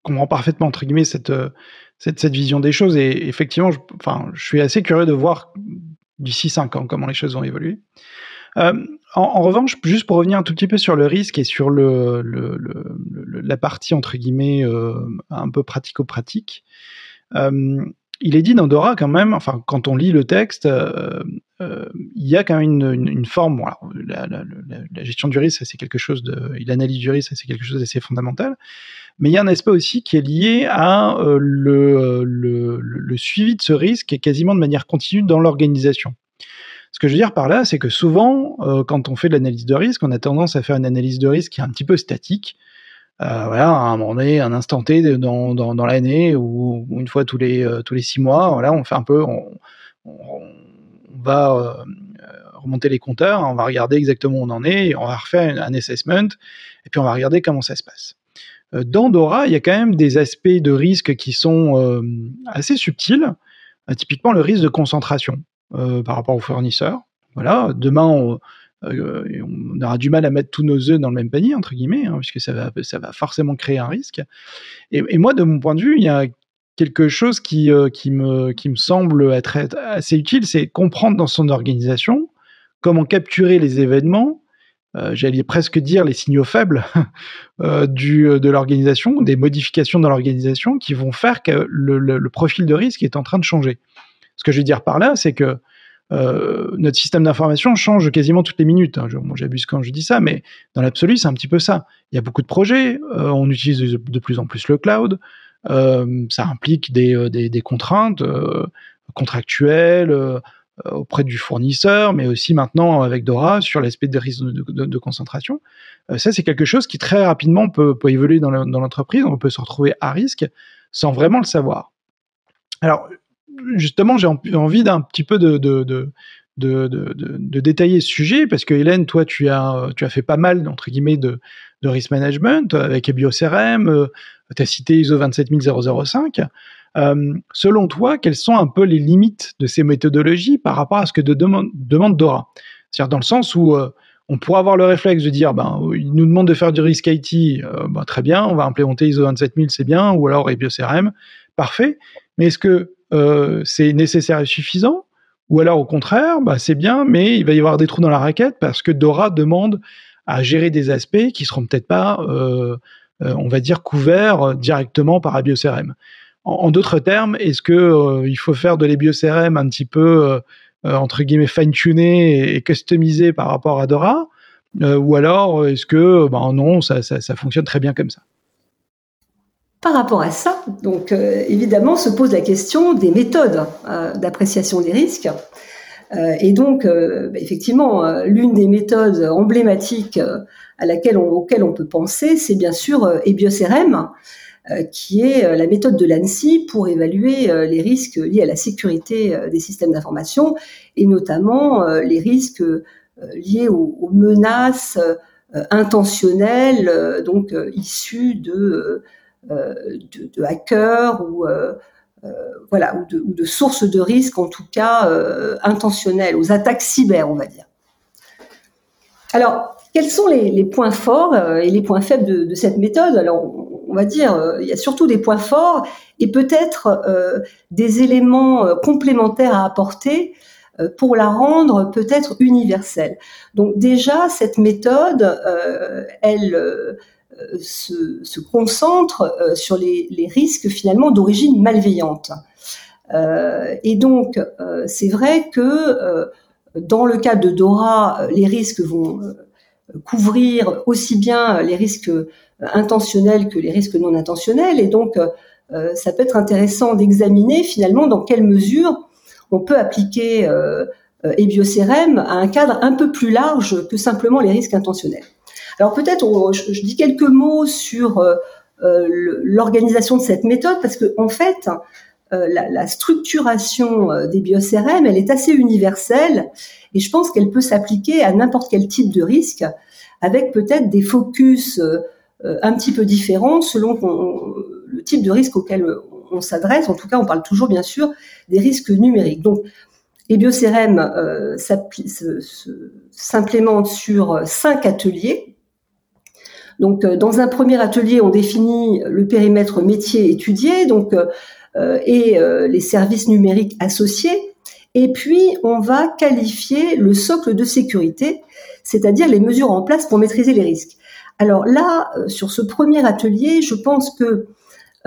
comprends parfaitement entre guillemets cette, cette, vision des choses et effectivement, je, enfin, je suis assez curieux de voir d'ici 5 ans comment les choses vont évoluer. Euh, en, revanche, juste pour revenir un tout petit peu sur le risque et sur le, la partie entre guillemets euh, un peu pratico-pratique, euh, il est dit dans Dora quand même, enfin quand on lit le texte, euh, euh, il y a quand même une, forme. la, gestion du risque, c'est quelque chose de, l'analyse du risque, c'est quelque chose d'assez fondamental. Mais il y a un aspect aussi qui est lié à euh, le, suivi de ce risque et quasiment de manière continue dans l'organisation. Ce que je veux dire par là, c'est que souvent, quand on fait de l'analyse de risque, on a tendance à faire une analyse de risque qui est un petit peu statique euh, voilà, à un moment donné, un instant T dans, dans, dans l'année ou, une fois tous les euh, tous les six mois, voilà, on fait un peu, on, on, va euh, remonter les compteurs, on va regarder exactement où on en est, on va refaire un assessment, et puis on va regarder comment ça se passe. Dans Dora, il y a quand même des aspects de risque qui sont assez subtils, typiquement le risque de concentration par rapport aux fournisseurs. Voilà, demain, on, euh, on aura du mal à mettre tous nos œufs dans le même panier, entre guillemets, hein, puisque ça va, ça va forcément créer un risque. Et, moi, de mon point de vue, il y a quelque chose qui, euh, me, semble être assez utile, c'est comprendre dans son organisation comment capturer les événements, euh, j'allais presque dire les signaux faibles *laughs* de l'organisation, des modifications dans l'organisation qui vont faire que le, le, profil de risque est en train de changer. Ce que je veux dire par là, c'est que euh, notre système d'information change quasiment toutes les minutes. Hein. J'abuse quand je dis ça, mais dans l'absolu, c'est un petit peu ça. Il y a beaucoup de projets, euh, on utilise de, plus en plus le cloud, euh, ça implique des, euh, des, des contraintes euh, contractuelles auprès du fournisseur, mais aussi maintenant avec Dora sur l'aspect des risques de, de, de concentration. ça, c'est quelque chose qui très rapidement peut, peut évoluer dans l'entreprise. On peut se retrouver à risque sans vraiment le savoir. Alors, justement, j'ai envie d'un petit peu de, de, détailler ce sujet parce que Hélène, toi, tu as, fait pas mal entre guillemets de, risk management avec BioCRM, euh, tu as cité ISO 27005. Euh, selon toi, quelles sont un peu les limites de ces méthodologies par rapport à ce que de demande, Dora? C'est-à-dire dans le sens où euh, on pourrait avoir le réflexe de dire, ben, il nous demande de faire du risk IT, euh, ben, très bien, on va implémenter ISO 27000, c'est bien, ou alors BioCRM, parfait. Mais est-ce que euh, c'est nécessaire et suffisant, ou alors au contraire, bah, c'est bien, mais il va y avoir des trous dans la raquette parce que Dora demande à gérer des aspects qui seront peut-être pas, euh, euh, on va dire, couverts directement par un BioCRM. En, d'autres termes, est-ce que il faut faire de les BioCRM un petit peu entre guillemets fine-tuné et, et customisé par rapport à Dora, ou alors est-ce que ben non, ça fonctionne très bien comme ça? Par rapport à ça, donc euh, évidemment, se pose la question des méthodes euh, d'appréciation des risques. Euh, et donc, bah, effectivement, l'une des méthodes emblématiques à laquelle on, on peut penser, c'est bien sûr EBIOS-RM, qui est la méthode de l'ANSI pour évaluer les risques liés à la sécurité des systèmes d'information et notamment les risques liés aux, aux menaces intentionnelles, donc issues de de, de, hackers ou euh, euh, voilà ou de, ou de, sources de risque en tout cas intentionnelles, aux attaques cyber, on va dire. Alors, quels sont les, points forts et les points faibles de, cette méthode? Alors, on va dire, il y a surtout des points forts et peut-être euh, des éléments complémentaires à apporter pour la rendre peut-être universelle. Donc déjà, cette méthode, elle se, concentre sur les, risques finalement d'origine malveillante. et donc, c'est vrai que dans le cas de Dora, les risques vont couvrir aussi bien les risques intentionnels que les risques non intentionnels. Et donc, euh, ça peut être intéressant d'examiner finalement dans quelle mesure on peut appliquer euh, euh EBioCRM à un cadre un peu plus large que simplement les risques intentionnels. Alors peut-être je, dis quelques mots sur euh, l'organisation de cette méthode parce que en fait la, la, structuration des BioCRM, elle est assez universelle et je pense qu'elle peut s'appliquer à n'importe quel type de risque avec peut-être des focus un petit peu différents selon le type de risque auquel on s'adresse. En tout cas, on parle toujours, bien sûr, des risques numériques. Les BioCRM euh, s'implémentent sur cinq ateliers. Donc, euh, dans un premier atelier, on définit le périmètre métier étudié, donc euh, et les services numériques associés. Et puis, on va qualifier le socle de sécurité, c'est-à-dire les mesures en place pour maîtriser les risques. Alors là, sur ce premier atelier, je pense que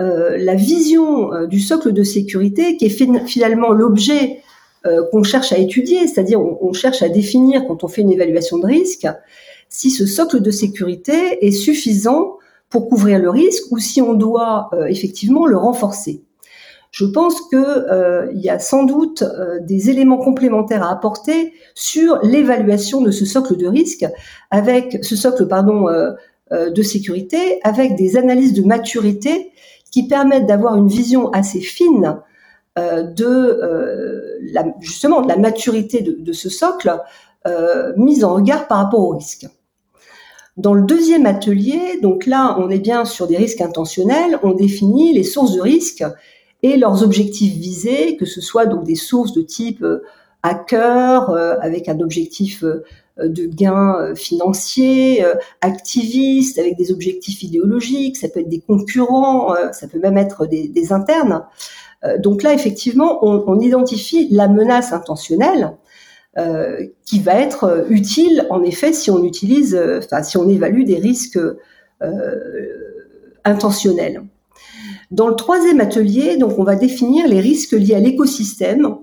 euh, la vision euh, du socle de sécurité qui est finalement l'objet euh, qu'on cherche à étudier, c'est-à-dire on, cherche à définir quand on fait une évaluation de risque si ce socle de sécurité est suffisant pour couvrir le risque ou si on doit effectivement le renforcer. Je pense que il y a sans doute des éléments complémentaires à apporter sur l'évaluation de ce socle de risque, avec ce socle pardon de sécurité, avec des analyses de maturité qui permettent d'avoir une vision assez fine euh, de euh, la, justement de la maturité de, ce socle euh, mise en regard par rapport au risque. Dans le deuxième atelier, donc là, on est bien sur des risques intentionnels, on définit les sources de risque et leurs objectifs visés, que ce soit des sources de type hacker avec un objectif euh, de gains euh, financiers, euh, activistes, avec des objectifs idéologiques, ça peut être des concurrents, ça peut même être des internes. Donc là, effectivement, on, identifie la menace intentionnelle euh, qui va être utile, en effet, si on utilise, si on évalue des risques euh, intentionnels. Dans le troisième atelier, donc, on va définir les risques liés à l'écosystème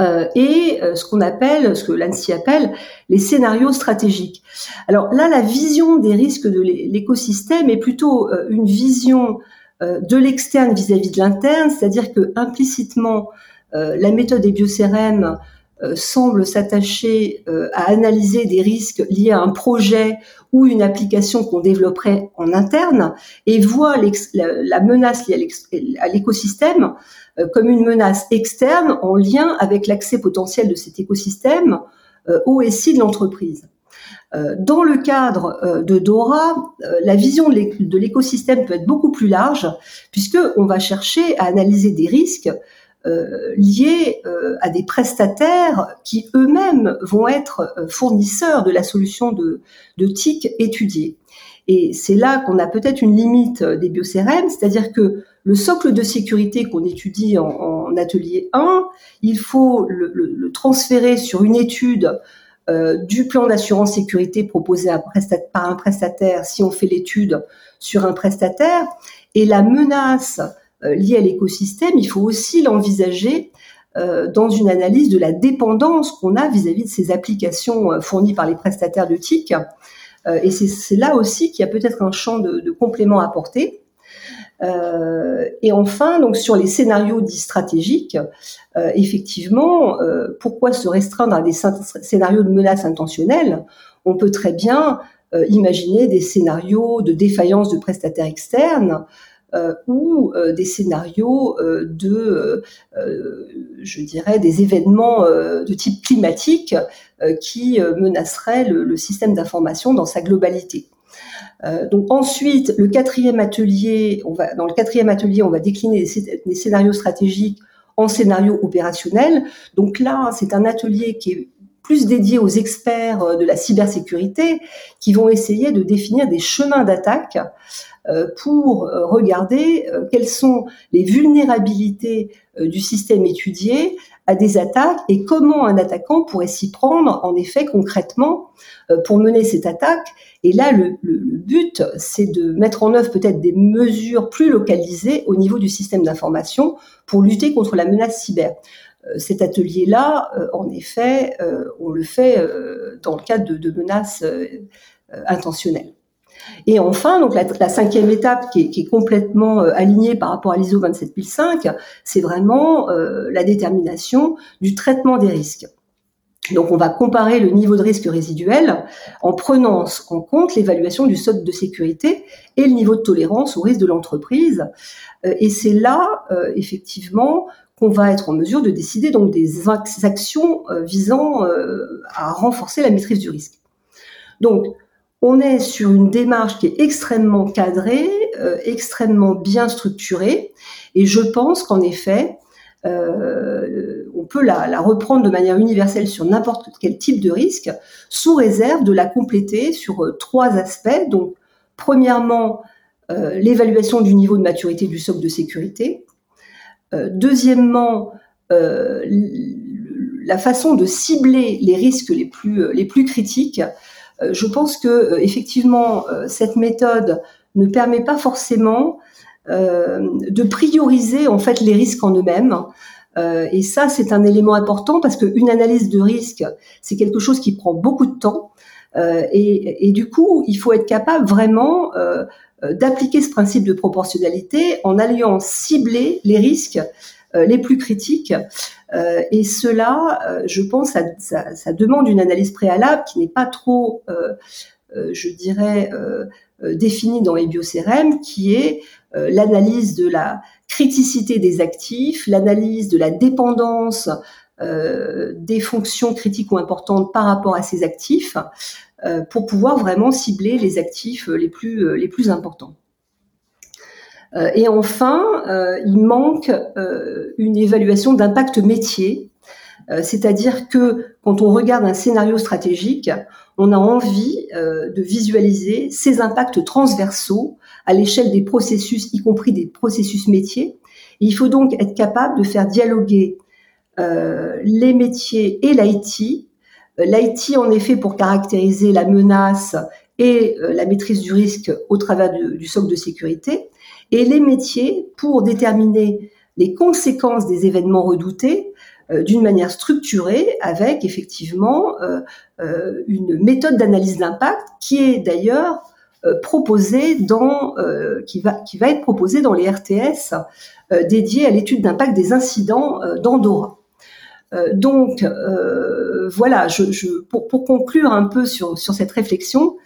euh, et euh, ce qu'on appelle, ce que l'ANSI appelle les scénarios stratégiques. Alors là, la vision des risques de l'écosystème est plutôt euh, une vision de l'externe vis-à-vis de l'interne, c'est-à-dire que implicitement, la méthode des biocérèmes semble s'attacher à analyser des risques liés à un projet ou une application qu'on développerait en interne et voit la, menace liée à l'écosystème euh, comme une menace externe en lien avec l'accès potentiel de cet écosystème euh, au SI de l'entreprise. Euh, dans le cadre de Dora, la vision de l'écosystème peut être beaucoup plus large puisque on va chercher à analyser des risques liés à des prestataires qui eux-mêmes vont être fournisseurs de la solution de, de TIC étudiée. Et c'est là qu'on a peut-être une limite des biocérèmes, c'est-à-dire que le socle de sécurité qu'on étudie en, atelier 1, il faut le, transférer sur une étude euh, du plan d'assurance sécurité proposé par un prestataire si on fait l'étude sur un prestataire. Et la menace euh, liée à l'écosystème, il faut aussi l'envisager euh, dans une analyse de la dépendance qu'on a vis-à-vis de ces applications fournies par les prestataires de TIC. et c'est là aussi qu'il y a peut-être un champ de, de complément à apporter. Euh, et enfin, donc sur les scénarios dits stratégiques, euh, effectivement, euh, pourquoi se restreindre à des scénarios de menaces intentionnelles? On peut très bien imaginer des scénarios de défaillance de prestataires externes. ou des scénarios de, je dirais, des événements de type climatique qui menaceraient le système d'information dans sa globalité. Euh, ensuite, le quatrième atelier, on va, dans le quatrième atelier, on va décliner les, scénarios stratégiques en scénarios opérationnels. Donc là, c'est un atelier qui est plus dédiés aux experts de la cybersécurité qui vont essayer de définir des chemins d'attaque pour regarder quelles sont les vulnérabilités du système étudié à des attaques et comment un attaquant pourrait s'y prendre en effet concrètement euh, pour mener cette attaque. Et là, le, but, c'est de mettre en œuvre peut-être des mesures plus localisées au niveau du système d'information pour lutter contre la menace cyber. Euh, cet atelier-là, euh, en effet, on le fait dans le cadre de, menaces intentionnelles. Et enfin, donc la, cinquième étape qui est, complètement euh, alignée par rapport à l'ISO 27005, c'est vraiment euh, la détermination du traitement des risques. Donc on va comparer le niveau de risque résiduel en prenant en compte l'évaluation du socle de sécurité et le niveau de tolérance au risque de l'entreprise. Euh, et c'est là, effectivement, qu'on va être en mesure de décider donc des actions visant à renforcer la maîtrise du risque. Donc, on est sur une démarche qui est extrêmement cadrée, euh, extrêmement bien structurée, et je pense qu'en effet, euh, on peut la, reprendre de manière universelle sur n'importe quel type de risque, sous réserve de la compléter sur euh, trois aspects. Donc, premièrement, l'évaluation du niveau de maturité du socle de sécurité. Deuxièmement, la façon de cibler les risques les plus, les plus critiques euh, je pense que euh, effectivement euh, cette méthode ne permet pas forcément de prioriser en fait les risques en eux-mêmes. et ça, c'est un élément important parce qu'une analyse de risque, c'est quelque chose qui prend beaucoup de temps. et, du coup, il faut être capable vraiment d'appliquer ce principe de proportionnalité en alliant cibler les risques euh, les plus critiques. Euh, et cela, euh, je pense, ça, ça, demande une analyse préalable qui n'est pas trop, je dirais, définie dans les biocérèmes, qui est l'analyse de la criticité des actifs, l'analyse de la dépendance des fonctions critiques ou importantes par rapport à ces actifs, pour pouvoir vraiment cibler les actifs les plus, les plus importants. Euh, et enfin, euh, il manque euh, une évaluation d'impact métier, c'est-à-dire que quand on regarde un scénario stratégique, on a envie de visualiser ces impacts transversaux à l'échelle des processus, y compris des processus métiers. il faut donc être capable de faire dialoguer les métiers et l'IT. L'IT, en effet, pour caractériser la menace et la maîtrise du risque au travers du socle de sécurité, et les métiers pour déterminer les conséquences des événements redoutés euh, d'une manière structurée avec effectivement euh, euh, une méthode d'analyse d'impact qui est d'ailleurs proposée dans qui va qui va être proposée dans les RTS dédiés à l'étude d'impact des incidents d'Andorra. Donc voilà, je, je, pour, pour, conclure un peu sur, sur cette réflexion,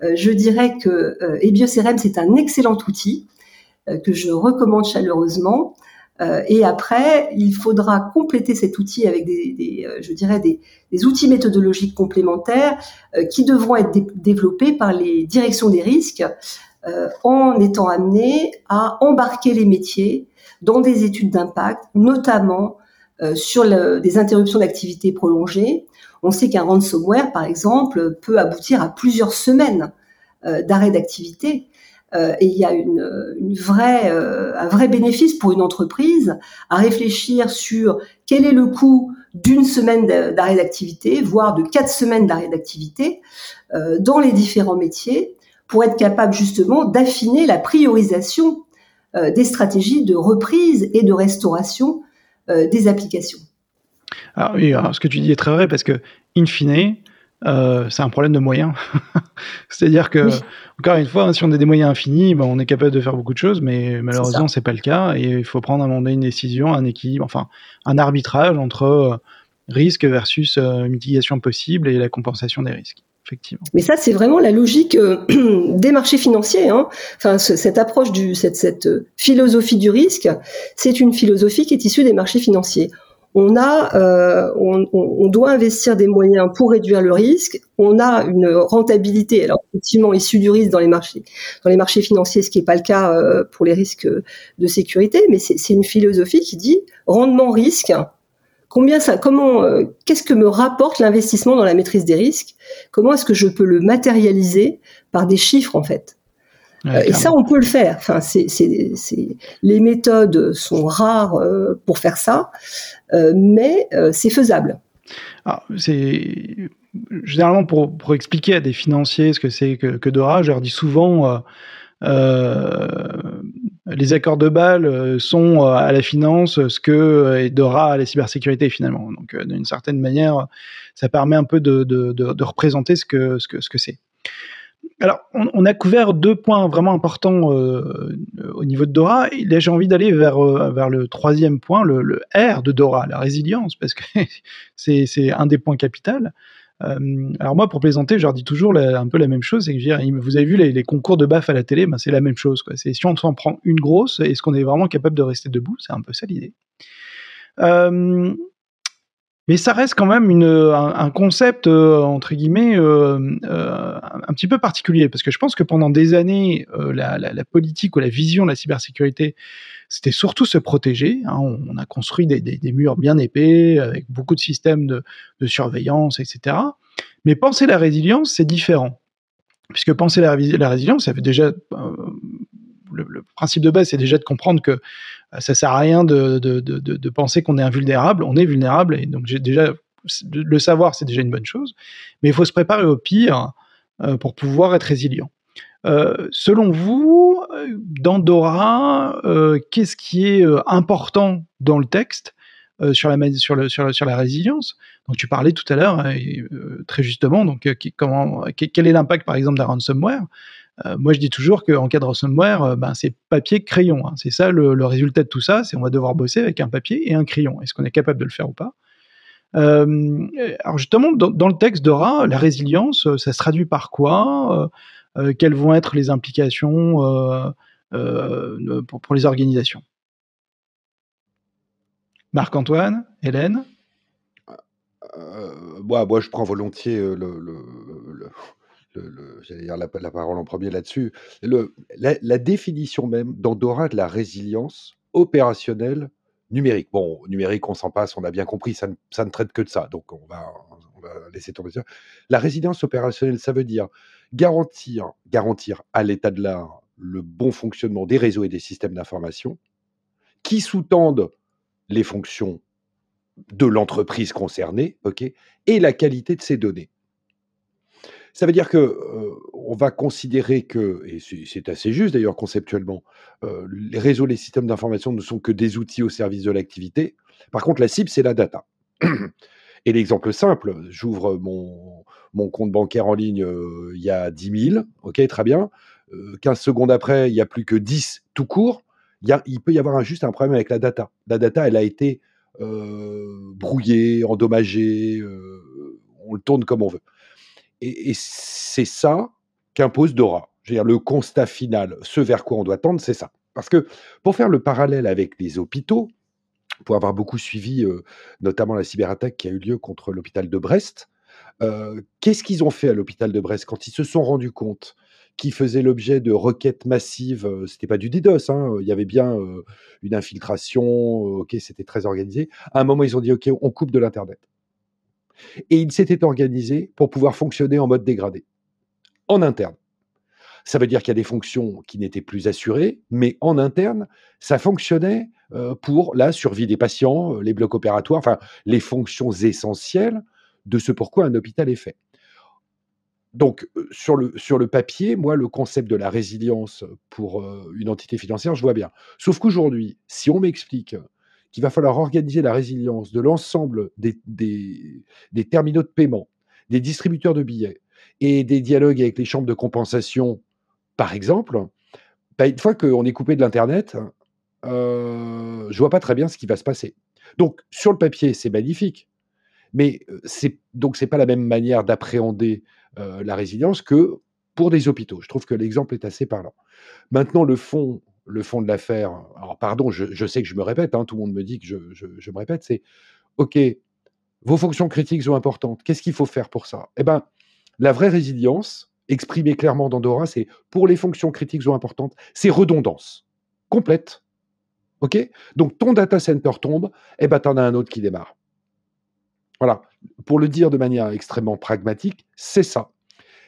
je dirais que EbioCRM c'est un excellent outil euh, que je recommande chaleureusement. Euh, et après, il faudra compléter cet outil avec des, des euh, je dirais, des, des, outils méthodologiques complémentaires qui devront être développés par les directions des risques en étant amenés à embarquer les métiers dans des études d'impact, notamment sur le, des interruptions d'activité prolongées. On sait qu'un ransomware, par exemple, peut aboutir à plusieurs semaines d'arrêt d'activité. Euh, et il y a une, une euh, un vrai bénéfice pour une entreprise à réfléchir sur quel est le coût d'une semaine d'arrêt d'activité, voire de quatre semaines d'arrêt d'activité euh, dans les différents métiers, pour être capable justement d'affiner la priorisation des stratégies de reprise et de restauration des applications. Alors oui, alors ce que tu dis est très vrai parce que, in fine, euh, c'est un problème de moyens. *laughs* C'est-à-dire que, encore une fois, hein, si on a des moyens infinis, ben, on est capable de faire beaucoup de choses, mais malheureusement, c'est pas le cas. Et il faut prendre à un moment donné une décision, un équilibre, enfin, un arbitrage entre euh, risque versus euh, mitigation possible et la compensation des risques. Effectivement. Mais ça, c'est vraiment la logique *clears throat* des marchés financiers. Hein. Enfin, cette approche du, cette, cette philosophie du risque, c'est une philosophie qui est issue des marchés financiers on a, euh, on, doit investir des moyens pour réduire le risque. On a une rentabilité, alors effectivement issue du risque dans les marchés, dans les marchés financiers, ce qui n'est pas le cas euh, pour les risques de sécurité, mais c'est une philosophie qui dit rendement risque combien ça, comment, qu'est-ce que me rapporte l'investissement dans la maîtrise des risques? Comment est-ce que je peux le matérialiser par des chiffres en fait? Et ça, on peut le faire. Enfin, c'est, les méthodes sont rares pour faire ça, mais c'est faisable. C'est généralement pour, pour, expliquer à des financiers ce que c'est que, que, Dora, je leur dis souvent euh, euh, les accords de Bâle euh, sont à la finance ce que est Dora à la cybersécurité finalement. Donc d'une certaine manière, ça permet un peu de, représenter ce que ce que ce que c'est. Alors, on, a couvert deux points vraiment importants euh, au niveau de Dora. Là, j'ai envie d'aller vers, euh, vers le troisième point, le, R de Dora, la résilience, parce que *laughs* c'est un des points capitaux. Euh, alors moi, pour plaisanter, je leur dis toujours un peu la même chose, c'est que vous avez vu les, concours de BAF à la télé, ben c'est la même chose. C'est si on s'en prend une grosse, est-ce qu'on est vraiment capable de rester debout? C'est un peu ça l'idée. Mais ça reste quand même un, concept, euh, entre guillemets, euh, euh, un petit peu particulier, parce que je pense que pendant des années, la, la, politique ou la vision de la cybersécurité, c'était surtout se protéger. Hein. On, a construit des, murs bien épais, avec beaucoup de systèmes de, surveillance, etc. Mais penser la résilience, c'est différent. Puisque penser la, résilience, ça déjà... Le, le, principe de base, c'est déjà de comprendre que ça sert à rien de, penser qu'on est invulnérable. On est vulnérable et donc déjà le savoir, c'est déjà une bonne chose. Mais il faut se préparer au pire euh, pour pouvoir être résilient. Euh, selon vous, dans Dora, euh, qu'est-ce qui est euh, important dans le texte euh, sur, la, sur, le, sur, la résilience? Donc tu parlais tout à l'heure, très justement, donc quel est l'impact par exemple d'un ransomware? Euh, moi, je dis toujours qu'en cas de ransomware, euh, ben, c'est papier-crayon. Hein. C'est ça le, résultat de tout ça, c'est on va devoir bosser avec un papier et un crayon. Est-ce qu'on est capable de le faire ou pas? Euh, Alors justement, dans, le texte d'Ora, la résilience, ça se traduit par quoi Quelles vont être les implications pour, les organisations? Marc-Antoine, Hélène? Moi, moi, je prends volontiers la, parole en premier là-dessus. La, définition même d'Andorra de la résilience opérationnelle numérique. Bon, numérique, on s'en passe, on a bien compris, ça ne, traite que de ça, donc on va, laisser tomber ça. La résilience opérationnelle, ça veut dire garantir, garantir à l'état de l'art le bon fonctionnement des réseaux et des systèmes d'information qui sous-tendent les fonctions de l'entreprise concernée, ok, et la qualité de ces données. Ça veut dire que on va considérer que, et c'est assez juste d'ailleurs conceptuellement, les réseaux, les systèmes d'information ne sont que des outils au service de l'activité. Par contre, la cible, c'est la data. Et l'exemple simple, j'ouvre mon, mon, compte bancaire en ligne il y a 10 000, ok, très bien. 15 secondes après, il n'y a plus que 10 tout court. Il peut y avoir un, juste un problème avec la data. La data, elle a été brouillée, endommagée, on le tourne comme on veut. Et, c'est ça qu'impose Dora. Je veux dire, le constat final, ce vers quoi on doit tendre, c'est ça. Parce que pour faire le parallèle avec les hôpitaux, pour avoir beaucoup suivi euh, notamment la cyberattaque qui a eu lieu contre l'hôpital de Brest, euh, qu'est-ce qu'ils ont fait à l'hôpital de Brest quand ils se sont rendus compte qu'ils faisaient l'objet de requêtes massives euh, C'était pas du DDoS, hein, il y avait bien une infiltration, ok, c'était très organisé. À un moment, ils ont dit ok, on coupe de l'internet. Et il s'était organisé pour pouvoir fonctionner en mode dégradé, en interne. Ça veut dire qu'il y a des fonctions qui n'étaient plus assurées, mais en interne, ça fonctionnait euh, pour la survie des patients, euh, les blocs opératoires, enfin les fonctions essentielles de ce pourquoi un hôpital est fait. Donc, euh, sur le, sur le papier, moi, le concept de la résilience pour une entité financière, je vois bien. Sauf qu'aujourd'hui, si on m'explique qu'il va falloir organiser la résilience de l'ensemble des, terminaux de paiement, des distributeurs de billets et des dialogues avec les chambres de compensation, par exemple, bah, une fois qu'on est coupé de l'Internet, euh, je vois pas très bien ce qui va se passer. Donc, sur le papier, c'est magnifique, mais euh, c'est donc c'est pas la même manière d'appréhender euh, la résilience que pour des hôpitaux. Je trouve que l'exemple est assez parlant. Maintenant, le fond le fond de l'affaire, alors pardon, je, sais que je me répète, hein, tout le monde me dit que je, me répète, c'est OK, vos fonctions critiques sont importantes. Qu'est-ce qu'il faut faire pour ça? Eh bien, la vraie résilience, exprimée clairement dans Dora, c'est pour les fonctions critiques sont importantes, c'est redondance complète. OK? Donc ton data center tombe, eh ben, tu en as un autre qui démarre. Voilà. Pour le dire de manière extrêmement pragmatique, c'est ça.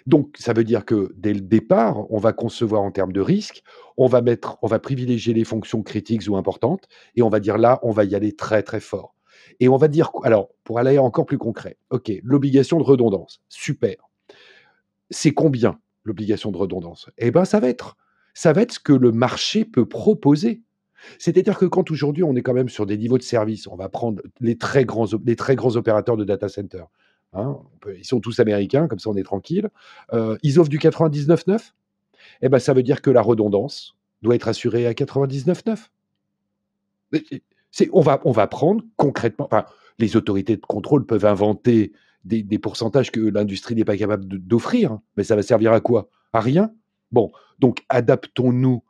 Donc, ça veut dire que dès le départ, on va concevoir en termes de risque, on va mettre, on va privilégier les fonctions critiques ou importantes, et on va dire là, on va y aller très très fort. Et on va dire, alors, pour aller encore plus concret, ok, l'obligation de redondance, super. C'est combien l'obligation de redondance? Eh bien, ça va être, ce que le marché peut proposer. C'est-à-dire que quand aujourd'hui on est quand même sur des niveaux de service, on va prendre les très grands, les très grands opérateurs de data center. Hein, ils sont tous américains, comme ça on est tranquille. Euh, ils offrent du 99.9 Eh ben ça veut dire que la redondance doit être assurée à 99.9. On va, on va prendre concrètement. Enfin, les autorités de contrôle peuvent inventer des, pourcentages que l'industrie n'est pas capable d'offrir, mais ça va servir à quoi? À rien. Bon, donc adaptons-nous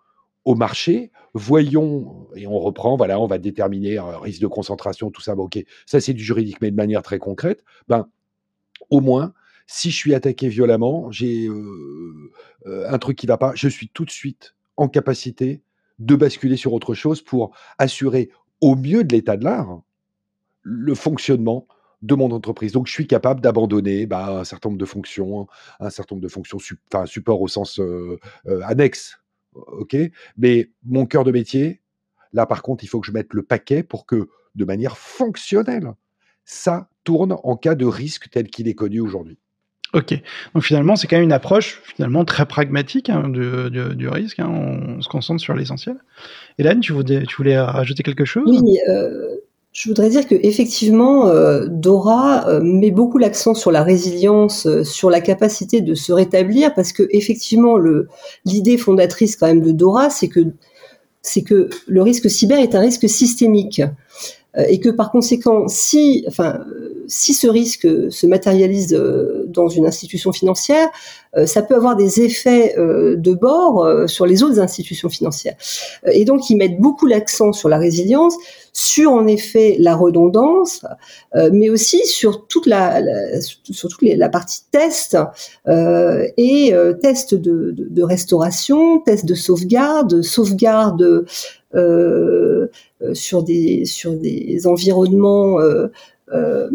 au marché, voyons, et on reprend, voilà, on va déterminer un risque de concentration, tout ça, ok, ça c'est du juridique, mais de manière très concrète, ben, au moins, si je suis attaqué violemment, j'ai euh, euh, un truc qui va pas, je suis tout de suite en capacité de basculer sur autre chose pour assurer au mieux de l'état de l'art le fonctionnement de mon entreprise. Donc, je suis capable d'abandonner bah, un certain nombre de fonctions, un certain nombre de fonctions, enfin, support au sens euh, annexe, ok? Mais mon cœur de métier, là par contre, il faut que je mette le paquet pour que, de manière fonctionnelle, ça tourne en cas de risque tel qu'il est connu aujourd'hui. Ok, donc finalement c'est quand même une approche finalement très pragmatique hein, du, risque, hein. on, se concentre sur l'essentiel. Hélène, tu voulais, tu voulais rajouter quelque chose? Oui, euh, je voudrais dire que effectivement, euh, Dora euh, met beaucoup l'accent sur la résilience, euh, sur la capacité de se rétablir, parce que effectivement, l'idée fondatrice quand même de Dora, c'est que c'est que le risque cyber est un risque systémique. Euh, et que par conséquent, si, enfin, si ce risque se matérialise euh, dans une institution financière, euh, ça peut avoir des effets de bord sur les autres institutions financières. Et donc, ils mettent beaucoup l'accent sur la résilience, sur en effet la redondance, mais aussi sur toute la, la partie test et test de, restauration, test de sauvegarde, sauvegarde euh, euh, sur des sur des environnements euh,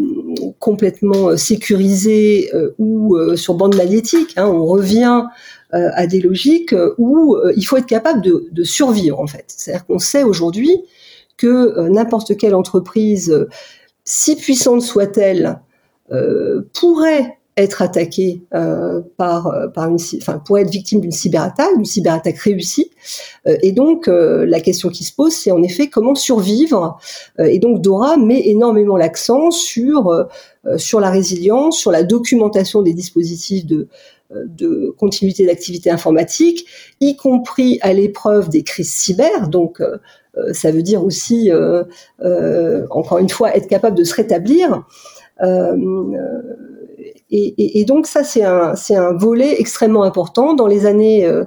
complètement sécurisés ou sur bande magnétique. Hein, on revient à des logiques où il faut être capable de, de survivre en fait. C'est-à-dire qu'on sait aujourd'hui que n'importe quelle entreprise, si puissante soit-elle, pourrait être attaqué euh, par euh, par une être victime d'une cyberattaque, une cyberattaque réussie. Euh, et donc euh, la question qui se pose, c'est en effet comment survivre. et donc Dora met énormément l'accent sur sur la résilience, sur la documentation des dispositifs de de continuité d'activité informatique, y compris à l'épreuve des crises cyber. Donc ça veut dire aussi, encore une fois, être capable de se rétablir. Euh, et, et, donc ça, c'est un, un volet extrêmement important. Dans les années euh,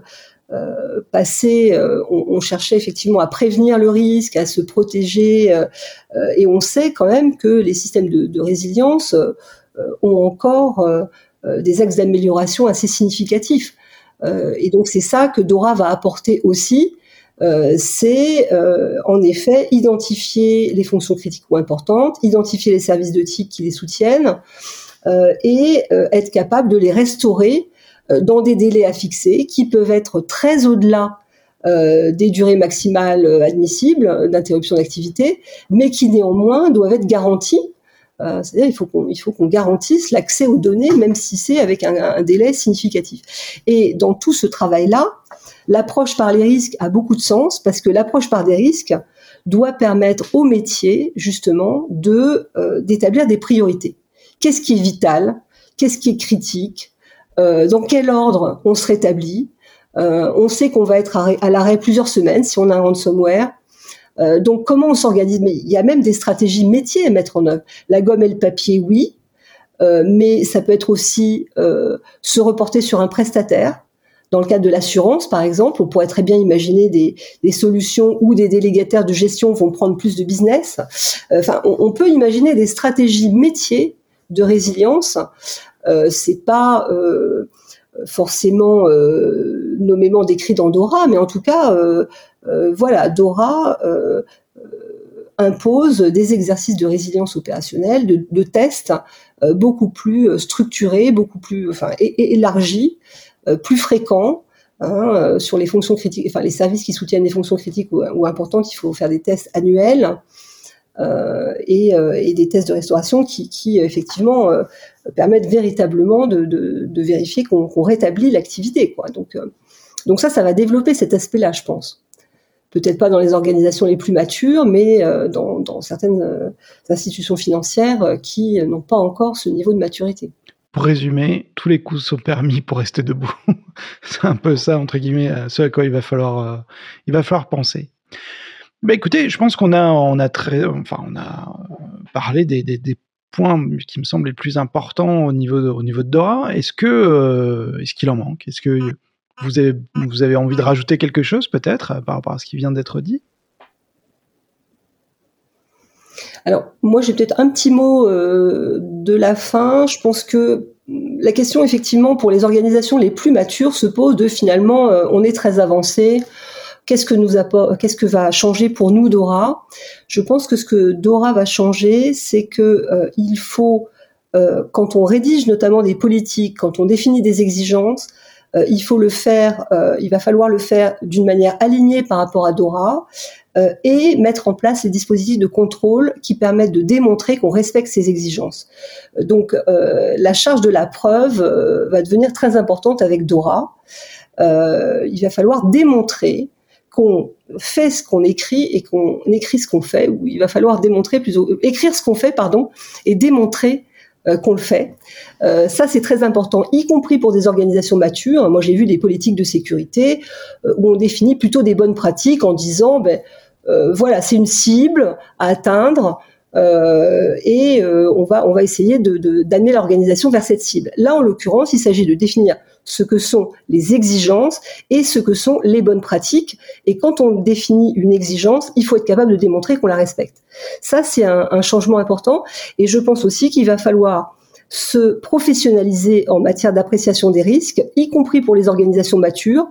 euh passées, euh, on, on, cherchait effectivement à prévenir le risque, à se protéger, euh, et on sait quand même que les systèmes de, de résilience ont encore des axes d'amélioration assez significatifs. et donc c'est ça que Dora va apporter aussi. Euh, c'est euh, en effet identifier les fonctions critiques ou importantes, identifier les services de type qui les soutiennent, euh, et être capable de les restaurer dans des délais à fixer qui peuvent être très au-delà des durées maximales admissibles d'interruption d'activité, mais qui néanmoins doivent être garanties c'est-à-dire il faut qu'on garantisse l'accès aux données, même si c'est avec un, délai significatif. Et dans tout ce travail-là, l'approche par les risques a beaucoup de sens parce que l'approche par des risques doit permettre au métier justement de d'établir des priorités qu'est-ce qui est vital, qu'est-ce qui est critique, euh, dans quel ordre on se rétablit? Euh, on sait qu'on va être à, l'arrêt plusieurs semaines si on a un ransomware. Euh, donc comment on s'organise? Mais il y a même des stratégies métiers à mettre en œuvre. La gomme et le papier, oui, euh, mais ça peut être aussi euh, se reporter sur un prestataire. Dans le cadre de l'assurance, par exemple, on pourrait très bien imaginer des, solutions où des délégataires de gestion vont prendre plus de business. Enfin, on, peut imaginer des stratégies métiers de résilience. Euh, c'est pas euh, forcément euh, nommément décrit dans Dora, mais en tout cas, euh, voilà, Dora impose des exercices de résilience opérationnelle, de, tests beaucoup plus structurés, beaucoup plus enfin, élargis, plus fréquents. Hein, sur les fonctions critiques, enfin les services qui soutiennent les fonctions critiques ou, importantes, il faut faire des tests annuels et, et, des tests de restauration qui, effectivement permettent véritablement de, vérifier qu'on rétablit l'activité. Donc, ça, ça va développer cet aspect-là, je pense peut-être pas dans les organisations les plus matures, mais euh, dans, certaines euh, institutions financières euh, qui n'ont pas encore ce niveau de maturité. Pour résumer, tous les coups sont permis pour rester debout. *laughs* C'est un peu ça, entre guillemets, ce à quoi il va falloir, il va falloir penser. Bah écoutez, je pense qu'on a, on a très, enfin, on a parlé des, points qui me semblent les plus importants au niveau de, au niveau de Dora. Est-ce que, est-ce qu'il en manque? Est-ce que vous avez, vous avez envie de rajouter quelque chose peut-être euh, par rapport à ce qui vient d'être dit? Alors, moi, j'ai peut-être un petit mot euh, de la fin. Je pense que la question, effectivement, pour les organisations les plus matures se pose de finalement, euh, on est très avancé. Qu'est-ce que nous qu'est-ce que va changer pour nous Dora? Je pense que ce que Dora va changer, c'est que il faut, quand on rédige notamment des politiques, quand on définit des exigences, euh, il faut le faire, euh, il va falloir le faire d'une manière alignée par rapport à Dora euh, et mettre en place les dispositifs de contrôle qui permettent de démontrer qu'on respecte ces exigences. Donc la charge de la preuve va devenir très importante avec Dora. il va falloir démontrer qu'on fait ce qu'on écrit et qu'on écrit ce qu'on fait, ou il va falloir démontrer plutôt écrire ce qu'on fait, pardon, et démontrer qu'on le fait. Euh, ça, c'est très important, y compris pour des organisations matures. Moi, j'ai vu des politiques de sécurité euh, où on définit plutôt des bonnes pratiques en disant, ben, voilà, c'est une cible à atteindre. et on va on va essayer de d'amener l'organisation vers cette cible. Là, en l'occurrence, il s'agit de définir ce que sont les exigences et ce que sont les bonnes pratiques. Et quand on définit une exigence, il faut être capable de démontrer qu'on la respecte. Ça, c'est un, changement important. Et je pense aussi qu'il va falloir se professionnaliser en matière d'appréciation des risques, y compris pour les organisations matures,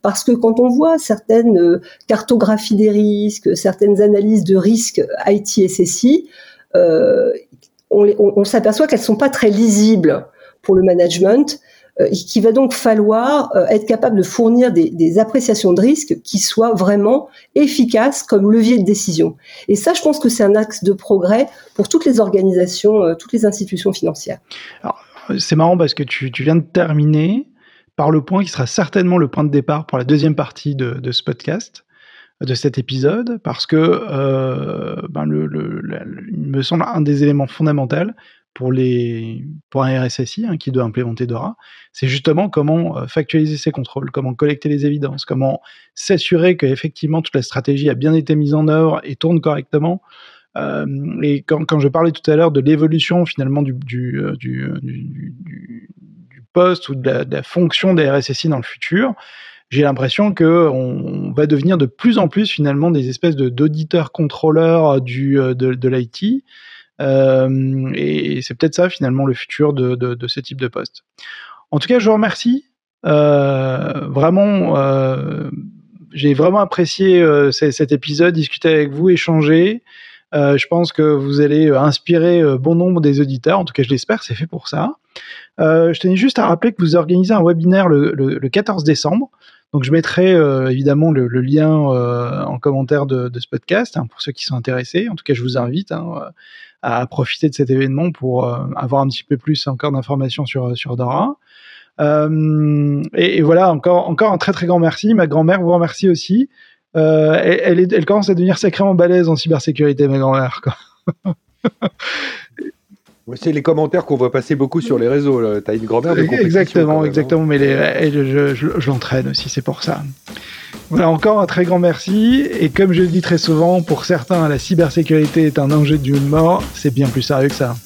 parce que quand on voit certaines euh, cartographies des risques, certaines analyses de risques IT et SSI, euh, on, on s'aperçoit qu'elles sont pas très lisibles pour le management qu'il va donc falloir euh, être capable de fournir des, appréciations de risque qui soient vraiment efficaces comme levier de décision. Et ça, je pense que c'est un axe de progrès pour toutes les organisations, euh, toutes les institutions financières. C'est marrant parce que tu, viens de terminer par le point qui sera certainement le point de départ pour la deuxième partie de, ce podcast de cet épisode parce que ben il me semble un des éléments fondamentaux pour, les, pour un RSSI hein, qui doit implémenter Dora, c'est justement comment euh, factualiser ses contrôles, comment collecter les évidences, comment s'assurer qu'effectivement toute la stratégie a bien été mise en œuvre et tourne correctement. Euh, et quand, quand, je parlais tout à l'heure de l'évolution finalement du, du, euh, du, poste ou de la, de fonction des RSSI dans le futur, j'ai l'impression que on va devenir de plus en plus finalement des espèces d'auditeurs contrôleurs du, de, de l'IT euh, et c'est peut-être ça finalement le futur de, de, ce type de poste. En tout cas, je vous remercie. Euh, vraiment, euh, j'ai vraiment apprécié cet épisode, discuter avec vous, échanger. je pense que vous allez inspirer bon nombre des auditeurs, en tout cas je l'espère, c'est fait pour ça. je tenais juste à rappeler que vous organisez un webinaire le, le, 14 décembre. Donc je mettrai évidemment le, lien en commentaire de, ce podcast hein, pour ceux qui sont intéressés. En tout cas, je vous invite. Hein, à profiter de cet événement pour euh, avoir un petit peu plus encore d'informations sur, sur Dora. Euh, et, voilà, encore, encore un très très grand merci. Ma grand-mère vous remercie aussi. Euh, elle, elle, commence à devenir sacrément balèze en cybersécurité, ma grand-mère. *laughs* C'est les commentaires qu'on voit passer beaucoup sur les réseaux. Tu as une grand-mère de Exactement, hein. exactement. Mais les, je, je, je l'entraîne aussi, c'est pour ça. Voilà, encore un très grand merci. Et comme je le dis très souvent, pour certains, la cybersécurité est un enjeu d'une mort. C'est bien plus sérieux que ça.